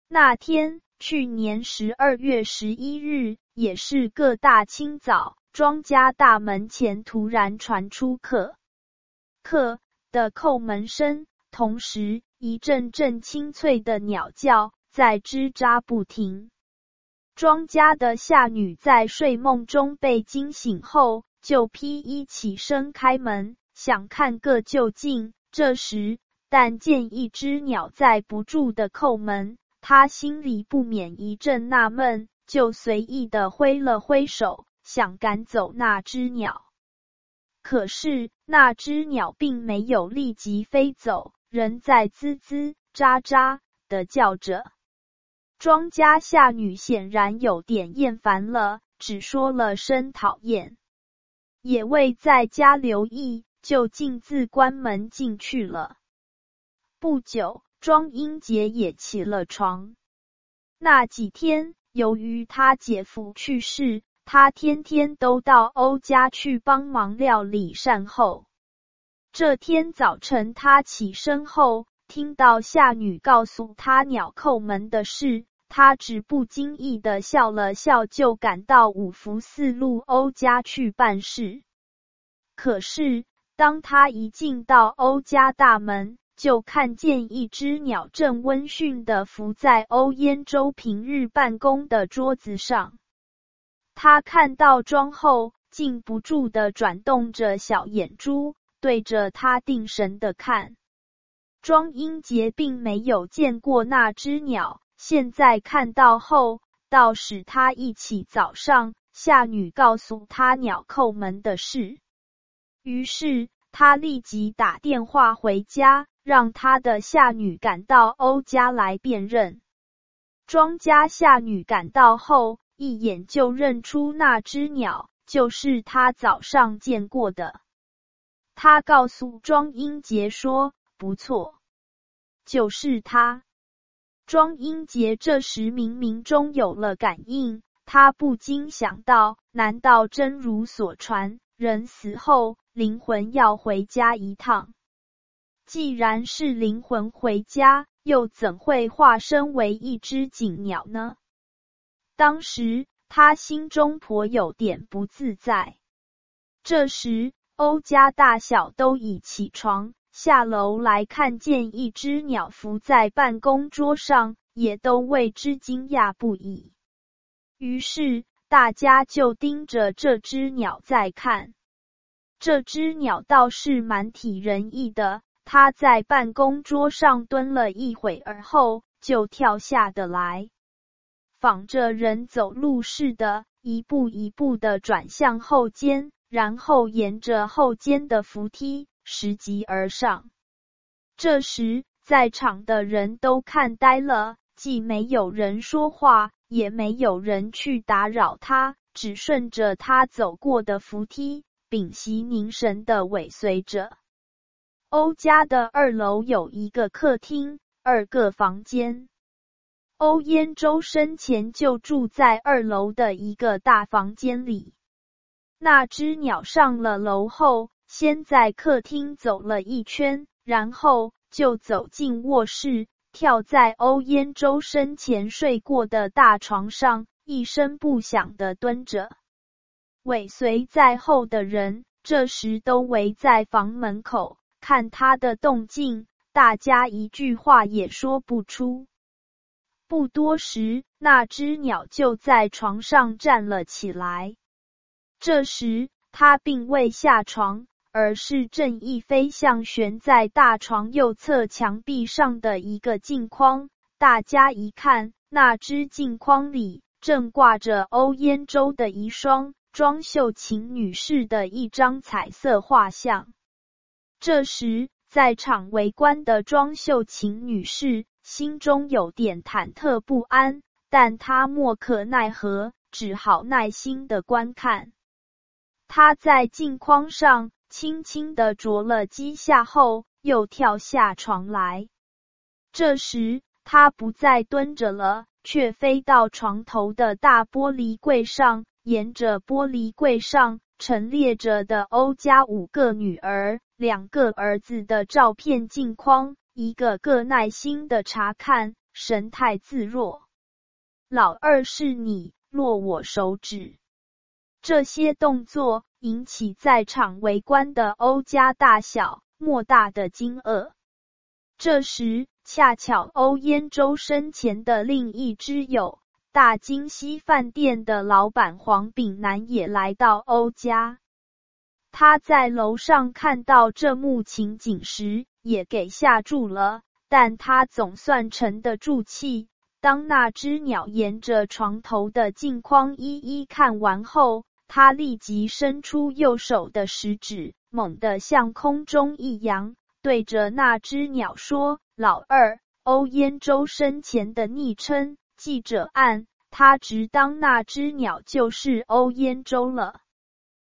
那天，去年十二月十一日，也是个大清早，庄家大门前突然传出“客客”的叩门声，同时一阵阵清脆的鸟叫在吱喳不停。庄家的下女在睡梦中被惊醒后。就披衣起身开门，想看个究竟。这时，但见一只鸟在不住的叩门，他心里不免一阵纳闷，就随意的挥了挥手，想赶走那只鸟。可是那只鸟并没有立即飞走，人在吱吱喳喳的叫着。庄家下女显然有点厌烦了，只说了声讨厌，也未在家留意，就径自关门进去了。不久，庄英杰也起了床。那几天，由于他姐夫去世，他天天都到欧家去帮忙料理善后。这天早晨，他起身后。听到夏女告诉他鸟叩门的事，他只不经意的笑了笑，就赶到五福四路欧家去办事。可是，当他一进到欧家大门，就看见一只鸟正温驯的伏在欧燕州平日办公的桌子上。他看到庄后，禁不住的转动着小眼珠，对着他定神的看。庄英杰并没有见过那只鸟，现在看到后，倒使他忆起早上夏女告诉他鸟叩门的事。于是他立即打电话回家，让他的夏女赶到欧家来辨认。庄家夏女赶到后，一眼就认出那只鸟就是他早上见过的。他告诉庄英杰说：“不错。”就是他，庄英杰这时冥冥中有了感应，他不禁想到：难道真如所传，人死后灵魂要回家一趟？既然是灵魂回家，又怎会化身为一只锦鸟呢？当时他心中颇有点不自在。这时，欧家大小都已起床。下楼来看见一只鸟伏在办公桌上，也都为之惊讶不已。于是大家就盯着这只鸟在看。这只鸟倒是蛮体人意的，它在办公桌上蹲了一会儿后，就跳下的来，仿着人走路似的，一步一步的转向后间，然后沿着后间的扶梯。拾级而上。这时，在场的人都看呆了，既没有人说话，也没有人去打扰他，只顺着他走过的扶梯，屏息凝神的尾随着。欧家的二楼有一个客厅，二个房间。欧燕周生前就住在二楼的一个大房间里。那只鸟上了楼后。先在客厅走了一圈，然后就走进卧室，跳在欧烟周生前睡过的大床上，一声不响的蹲着。尾随在后的人这时都围在房门口看他的动静，大家一句话也说不出。不多时，那只鸟就在床上站了起来。这时，他并未下床。而是正一飞向悬在大床右侧墙壁上的一个镜框。大家一看，那只镜框里正挂着欧燕州的遗孀庄秀琴女士的一张彩色画像。这时，在场围观的庄秀琴女士心中有点忐忑不安，但她莫可奈何，只好耐心的观看。他在镜框上。轻轻的啄了几下后，又跳下床来。这时，他不再蹲着了，却飞到床头的大玻璃柜上，沿着玻璃柜上陈列着的欧家五个女儿、两个儿子的照片镜框，一个个耐心的查看，神态自若。老二是你，落我手指。这些动作。引起在场围观的欧家大小莫大的惊愕。这时，恰巧欧燕周身前的另一只友大金西饭店的老板黄炳南也来到欧家。他在楼上看到这幕情景时，也给吓住了，但他总算沉得住气。当那只鸟沿着床头的镜框一一看完后，他立即伸出右手的食指，猛地向空中一扬，对着那只鸟说：“老二，欧烟周生前的昵称，记者按他直当那只鸟就是欧烟周了。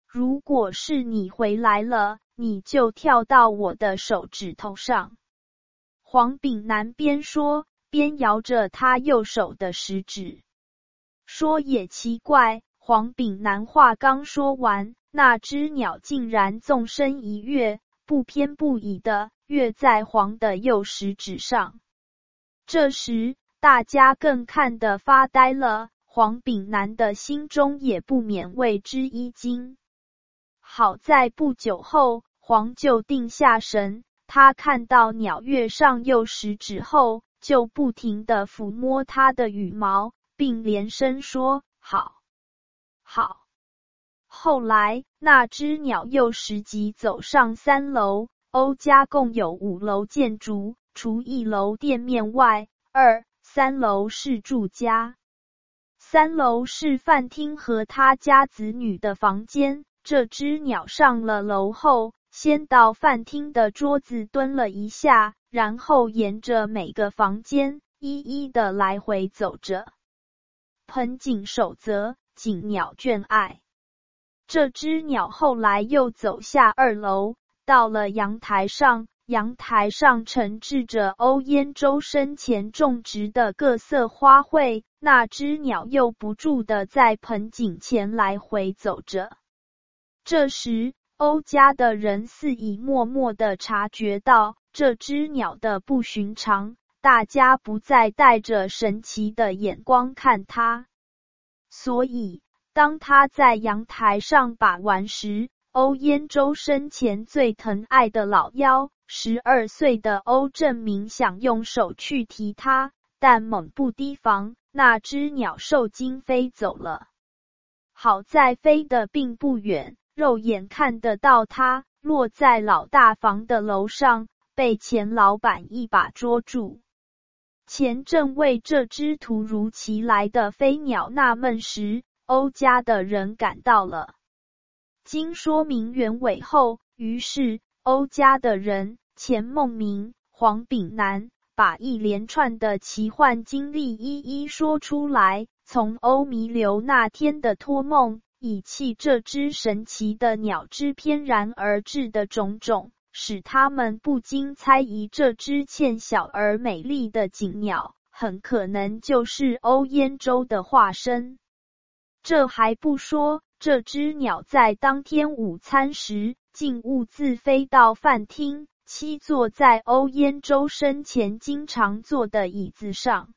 如果是你回来了，你就跳到我的手指头上。”黄炳南边说边摇着他右手的食指，说：“也奇怪。”黄炳南话刚说完，那只鸟竟然纵身一跃，不偏不倚的跃在黄的右食指上。这时，大家更看得发呆了。黄炳南的心中也不免为之一惊。好在不久后，黄就定下神，他看到鸟跃上右食指后，就不停的抚摸它的羽毛，并连声说：“好。”好，后来那只鸟又拾级走上三楼。欧家共有五楼建筑，除一楼店面外，二三楼是住家，三楼是饭厅和他家子女的房间。这只鸟上了楼后，先到饭厅的桌子蹲了一下，然后沿着每个房间一一的来回走着。盆景守则。锦鸟眷爱，这只鸟后来又走下二楼，到了阳台上。阳台上陈置着欧烟周生前种植的各色花卉。那只鸟又不住的在盆景前来回走着。这时，欧家的人似已默默的察觉到这只鸟的不寻常，大家不再带着神奇的眼光看它。所以，当他在阳台上把玩时，欧燕州生前最疼爱的老幺，十二岁的欧正明想用手去提他，但猛不提防，那只鸟受惊飞走了。好在飞得并不远，肉眼看得到它落在老大房的楼上，被钱老板一把捉住。钱正为这只突如其来的飞鸟纳闷时，欧家的人赶到了。经说明原委后，于是欧家的人钱梦明、黄炳南把一连串的奇幻经历一一说出来，从欧弥留那天的托梦，以弃这只神奇的鸟之翩然而至的种种。使他们不禁猜疑，这只欠小而美丽的锦鸟，很可能就是欧燕州的化身。这还不说，这只鸟在当天午餐时，竟兀自飞到饭厅，栖坐在欧燕州生前经常坐的椅子上。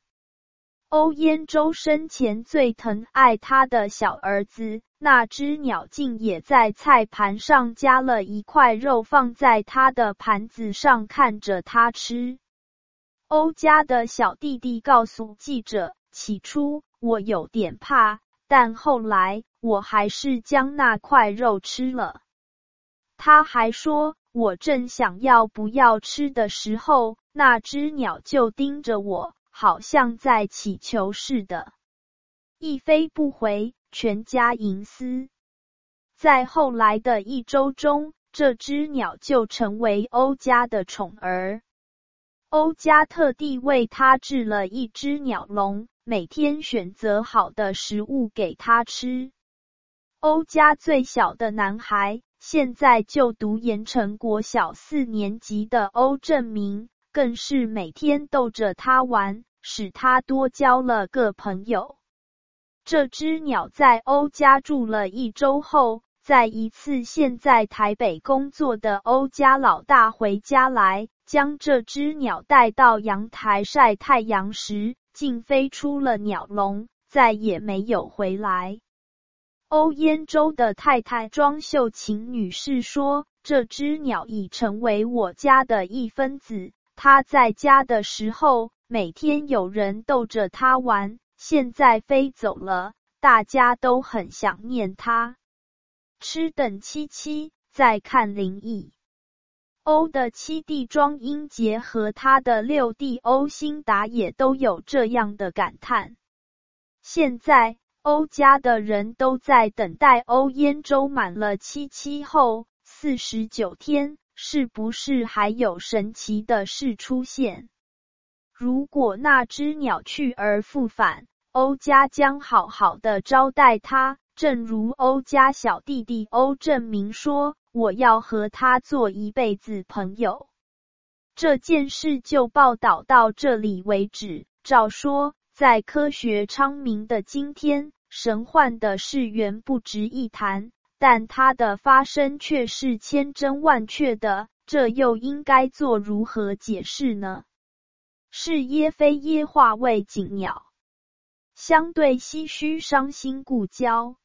欧燕州生前最疼爱他的小儿子，那只鸟竟也在菜盘上加了一块肉，放在他的盘子上，看着他吃。欧家的小弟弟告诉记者：“起初我有点怕，但后来我还是将那块肉吃了。”他还说：“我正想要不要吃的时候，那只鸟就盯着我。”好像在乞求似的，一飞不回，全家银丝。在后来的一周中，这只鸟就成为欧家的宠儿。欧家特地为它制了一只鸟笼，每天选择好的食物给它吃。欧家最小的男孩，现在就读盐城国小四年级的欧正明。更是每天逗着他玩，使他多交了个朋友。这只鸟在欧家住了一周后，在一次现在台北工作的欧家老大回家来，将这只鸟带到阳台晒太阳时，竟飞出了鸟笼，再也没有回来。欧燕州的太太庄秀琴女士说：“这只鸟已成为我家的一分子。”它在家的时候，每天有人逗着它玩。现在飞走了，大家都很想念他。吃等七七，再看灵异。欧的七弟庄英杰和他的六弟欧兴达也都有这样的感叹。现在欧家的人都在等待欧燕州满了七七后四十九天，是不是还有神奇的事出现？如果那只鸟去而复返，欧家将好好的招待他，正如欧家小弟弟欧正明说：“我要和他做一辈子朋友。”这件事就报道到这里为止。照说。在科学昌明的今天，神幻的事源不值一谈，但它的发生却是千真万确的，这又应该做如何解释呢？是耶非耶化为锦鸟，相对唏嘘伤心故交。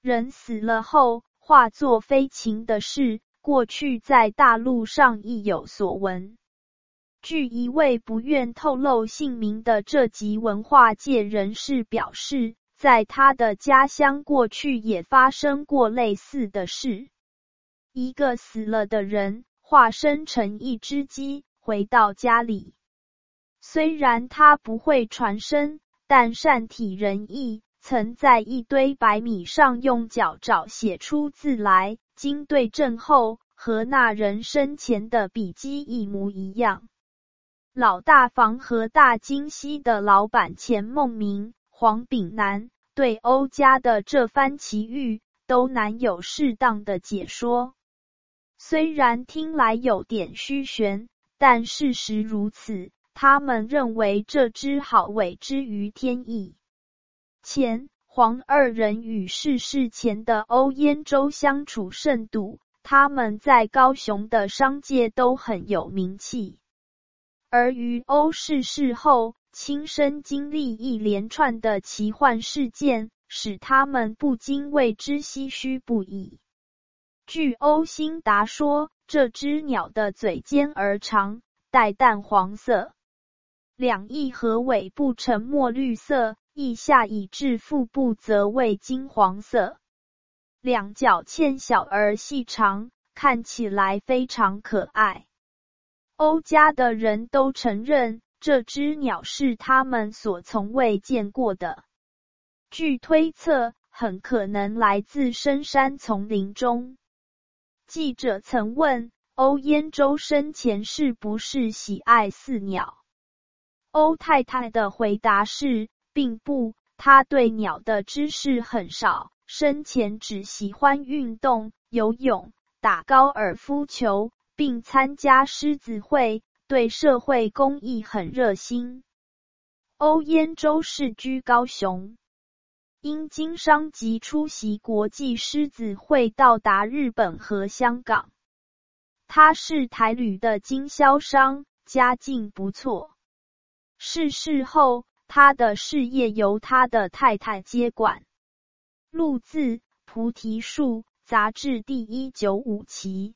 人死了后化作飞禽的事，过去在大陆上亦有所闻。据一位不愿透露姓名的这级文化界人士表示，在他的家乡过去也发生过类似的事。一个死了的人化身成一只鸡回到家里，虽然他不会传声，但善体人意，曾在一堆白米上用脚爪写出字来。经对证后，和那人生前的笔迹一模一样。老大房和大金溪的老板钱梦明、黄炳南对欧家的这番奇遇都难有适当的解说。虽然听来有点虚玄，但事实如此。他们认为这只好委之于天意。钱、黄二人与逝世前的欧燕州相处甚笃，他们在高雄的商界都很有名气。而于欧逝世后，亲身经历一连串的奇幻事件，使他们不禁为之唏嘘不已。据欧兴达说，这只鸟的嘴尖而长，带淡黄色，两翼和尾部呈墨绿色，翼下以至腹部则为金黄色，两脚纤小而细长，看起来非常可爱。欧家的人都承认，这只鸟是他们所从未见过的。据推测，很可能来自深山丛林中。记者曾问欧燕州生前是不是喜爱饲鸟，欧太太的回答是，并不，他对鸟的知识很少，生前只喜欢运动、游泳、打高尔夫球。并参加狮子会，对社会公益很热心。欧燕州世居高雄，因经商及出席国际狮子会，到达日本和香港。他是台旅的经销商，家境不错。逝世后，他的事业由他的太太接管。录自《菩提树》杂志第一九五期。